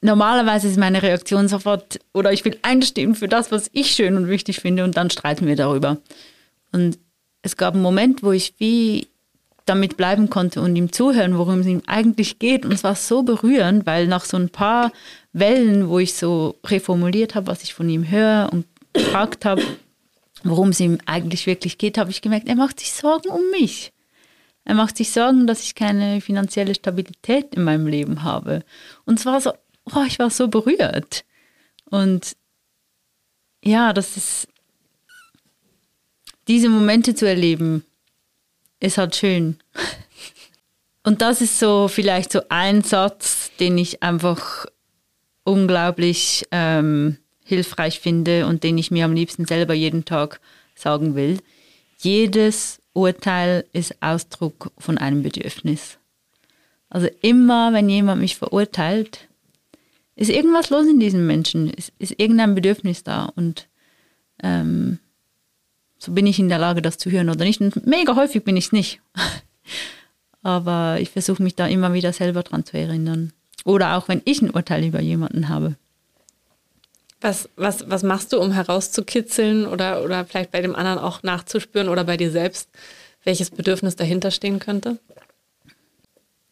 normalerweise ist meine Reaktion sofort oder ich will einstehen für das, was ich schön und wichtig finde und dann streiten wir darüber. Und es gab einen Moment, wo ich wie damit bleiben konnte und ihm zuhören, worum es ihm eigentlich geht. Und es war so berührend, weil nach so ein paar Wellen, wo ich so reformuliert habe, was ich von ihm höre und gefragt habe, worum es ihm eigentlich wirklich geht, habe ich gemerkt, er macht sich Sorgen um mich. Er macht sich Sorgen, dass ich keine finanzielle Stabilität in meinem Leben habe. Und es war so, oh, ich war so berührt. Und ja, das ist, diese Momente zu erleben, ist halt schön. Und das ist so vielleicht so ein Satz, den ich einfach unglaublich ähm, hilfreich finde und den ich mir am liebsten selber jeden Tag sagen will. Jedes Urteil ist Ausdruck von einem Bedürfnis. Also immer, wenn jemand mich verurteilt, ist irgendwas los in diesem Menschen, ist, ist irgendein Bedürfnis da und ähm, so bin ich in der Lage, das zu hören oder nicht. Und mega häufig bin ich es nicht. Aber ich versuche mich da immer wieder selber dran zu erinnern. Oder auch wenn ich ein Urteil über jemanden habe. Was, was, was machst du, um herauszukitzeln oder, oder vielleicht bei dem anderen auch nachzuspüren oder bei dir selbst, welches Bedürfnis dahinter stehen könnte?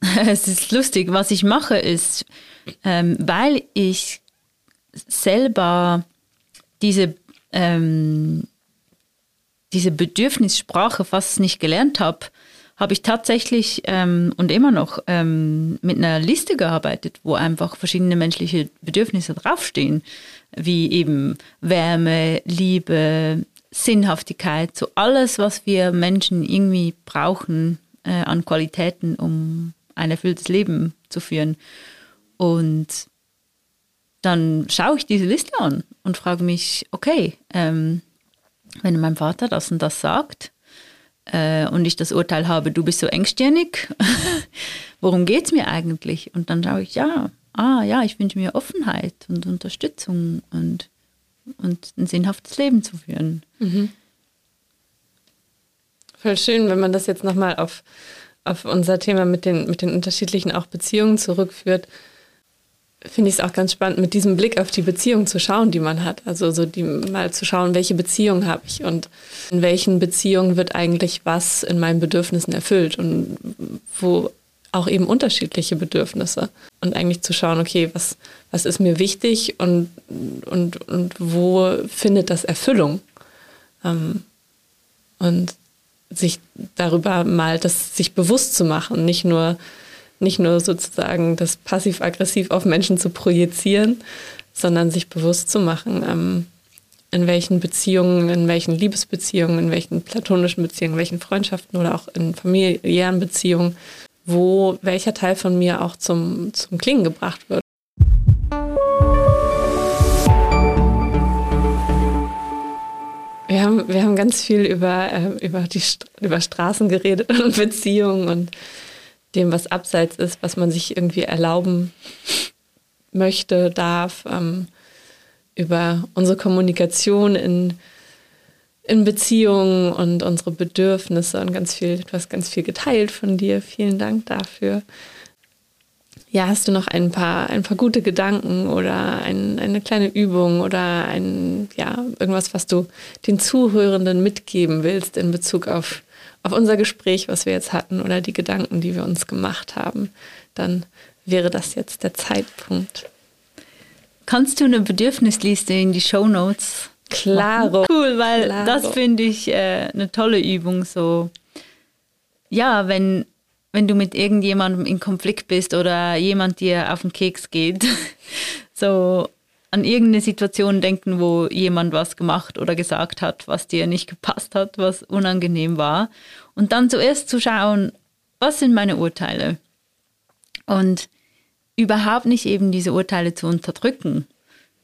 Es ist lustig, was ich mache ist, ähm, weil ich selber diese ähm, diese Bedürfnissprache fast nicht gelernt habe, habe ich tatsächlich ähm, und immer noch ähm, mit einer Liste gearbeitet, wo einfach verschiedene menschliche Bedürfnisse draufstehen, wie eben Wärme, Liebe, Sinnhaftigkeit, so alles, was wir Menschen irgendwie brauchen äh, an Qualitäten, um ein erfülltes Leben zu führen. Und dann schaue ich diese Liste an und frage mich, okay, ähm, wenn mein Vater das und das sagt äh, und ich das Urteil habe, du bist so engstirnig, worum geht es mir eigentlich? Und dann schaue ich, ja, ah ja, ich wünsche mir Offenheit und Unterstützung und, und ein sinnhaftes Leben zu führen. Mhm. Voll schön, wenn man das jetzt nochmal auf, auf unser Thema mit den, mit den unterschiedlichen auch Beziehungen zurückführt finde ich es auch ganz spannend, mit diesem Blick auf die Beziehung zu schauen, die man hat. Also so die mal zu schauen, welche Beziehung habe ich und in welchen Beziehungen wird eigentlich was in meinen Bedürfnissen erfüllt und wo auch eben unterschiedliche Bedürfnisse. Und eigentlich zu schauen, okay, was, was ist mir wichtig und, und, und wo findet das Erfüllung? Ähm, und sich darüber mal das sich bewusst zu machen, nicht nur nicht nur sozusagen das passiv-aggressiv auf Menschen zu projizieren, sondern sich bewusst zu machen, ähm, in welchen Beziehungen, in welchen Liebesbeziehungen, in welchen platonischen Beziehungen, in welchen Freundschaften oder auch in familiären Beziehungen, wo welcher Teil von mir auch zum, zum Klingen gebracht wird. Wir haben, wir haben ganz viel über, äh, über, die, über Straßen geredet und Beziehungen und dem, was abseits ist, was man sich irgendwie erlauben möchte, darf, ähm, über unsere Kommunikation in, in Beziehungen und unsere Bedürfnisse und ganz viel, du hast ganz viel geteilt von dir. Vielen Dank dafür. Ja, hast du noch ein paar, ein paar gute Gedanken oder ein, eine kleine Übung oder ein, ja, irgendwas, was du den Zuhörenden mitgeben willst in Bezug auf, auf unser Gespräch, was wir jetzt hatten oder die Gedanken, die wir uns gemacht haben, dann wäre das jetzt der Zeitpunkt. Kannst du eine Bedürfnisliste in die Show Notes? Klaro. Cool, weil Klaro. das finde ich äh, eine tolle Übung. So, ja, wenn, wenn du mit irgendjemandem in Konflikt bist oder jemand dir auf den Keks geht, so an irgendeine Situation denken, wo jemand was gemacht oder gesagt hat, was dir nicht gepasst hat, was unangenehm war. Und dann zuerst zu schauen, was sind meine Urteile? Und überhaupt nicht eben diese Urteile zu unterdrücken,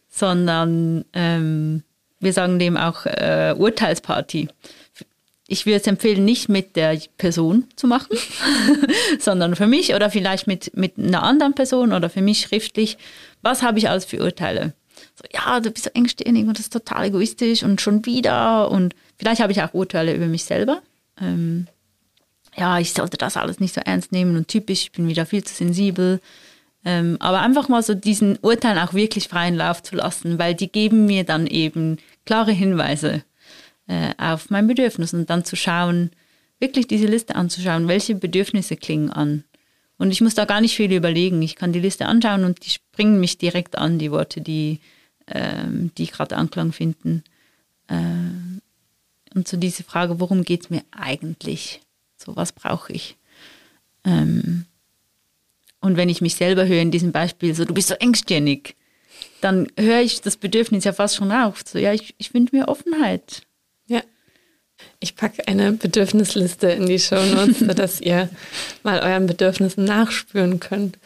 sondern ähm, wir sagen dem auch äh, Urteilsparty. Ich würde es empfehlen, nicht mit der Person zu machen, sondern für mich oder vielleicht mit, mit einer anderen Person oder für mich schriftlich. Was habe ich alles für Urteile? So, ja, du bist so engstirnig und das ist total egoistisch und schon wieder. Und vielleicht habe ich auch Urteile über mich selber. Ähm, ja, ich sollte das alles nicht so ernst nehmen und typisch, ich bin wieder viel zu sensibel. Ähm, aber einfach mal so diesen Urteilen auch wirklich freien Lauf zu lassen, weil die geben mir dann eben klare Hinweise äh, auf mein Bedürfnis und dann zu schauen, wirklich diese Liste anzuschauen, welche Bedürfnisse klingen an. Und ich muss da gar nicht viel überlegen. Ich kann die Liste anschauen und die springen mich direkt an, die Worte, die, ähm, die gerade Anklang finden. Äh, und so diese Frage, worum geht es mir eigentlich? So, was brauche ich? Ähm, und wenn ich mich selber höre in diesem Beispiel, so du bist so engstirnig, dann höre ich das Bedürfnis ja fast schon auf. So, ja, ich, ich wünsche mir Offenheit. Ja. Ich packe eine Bedürfnisliste in die Show Notes, sodass ihr mal euren Bedürfnissen nachspüren könnt.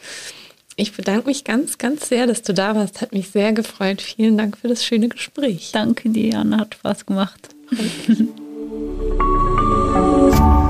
Ich bedanke mich ganz, ganz sehr, dass du da warst. Hat mich sehr gefreut. Vielen Dank für das schöne Gespräch. Danke dir, Jan. Hat Spaß gemacht.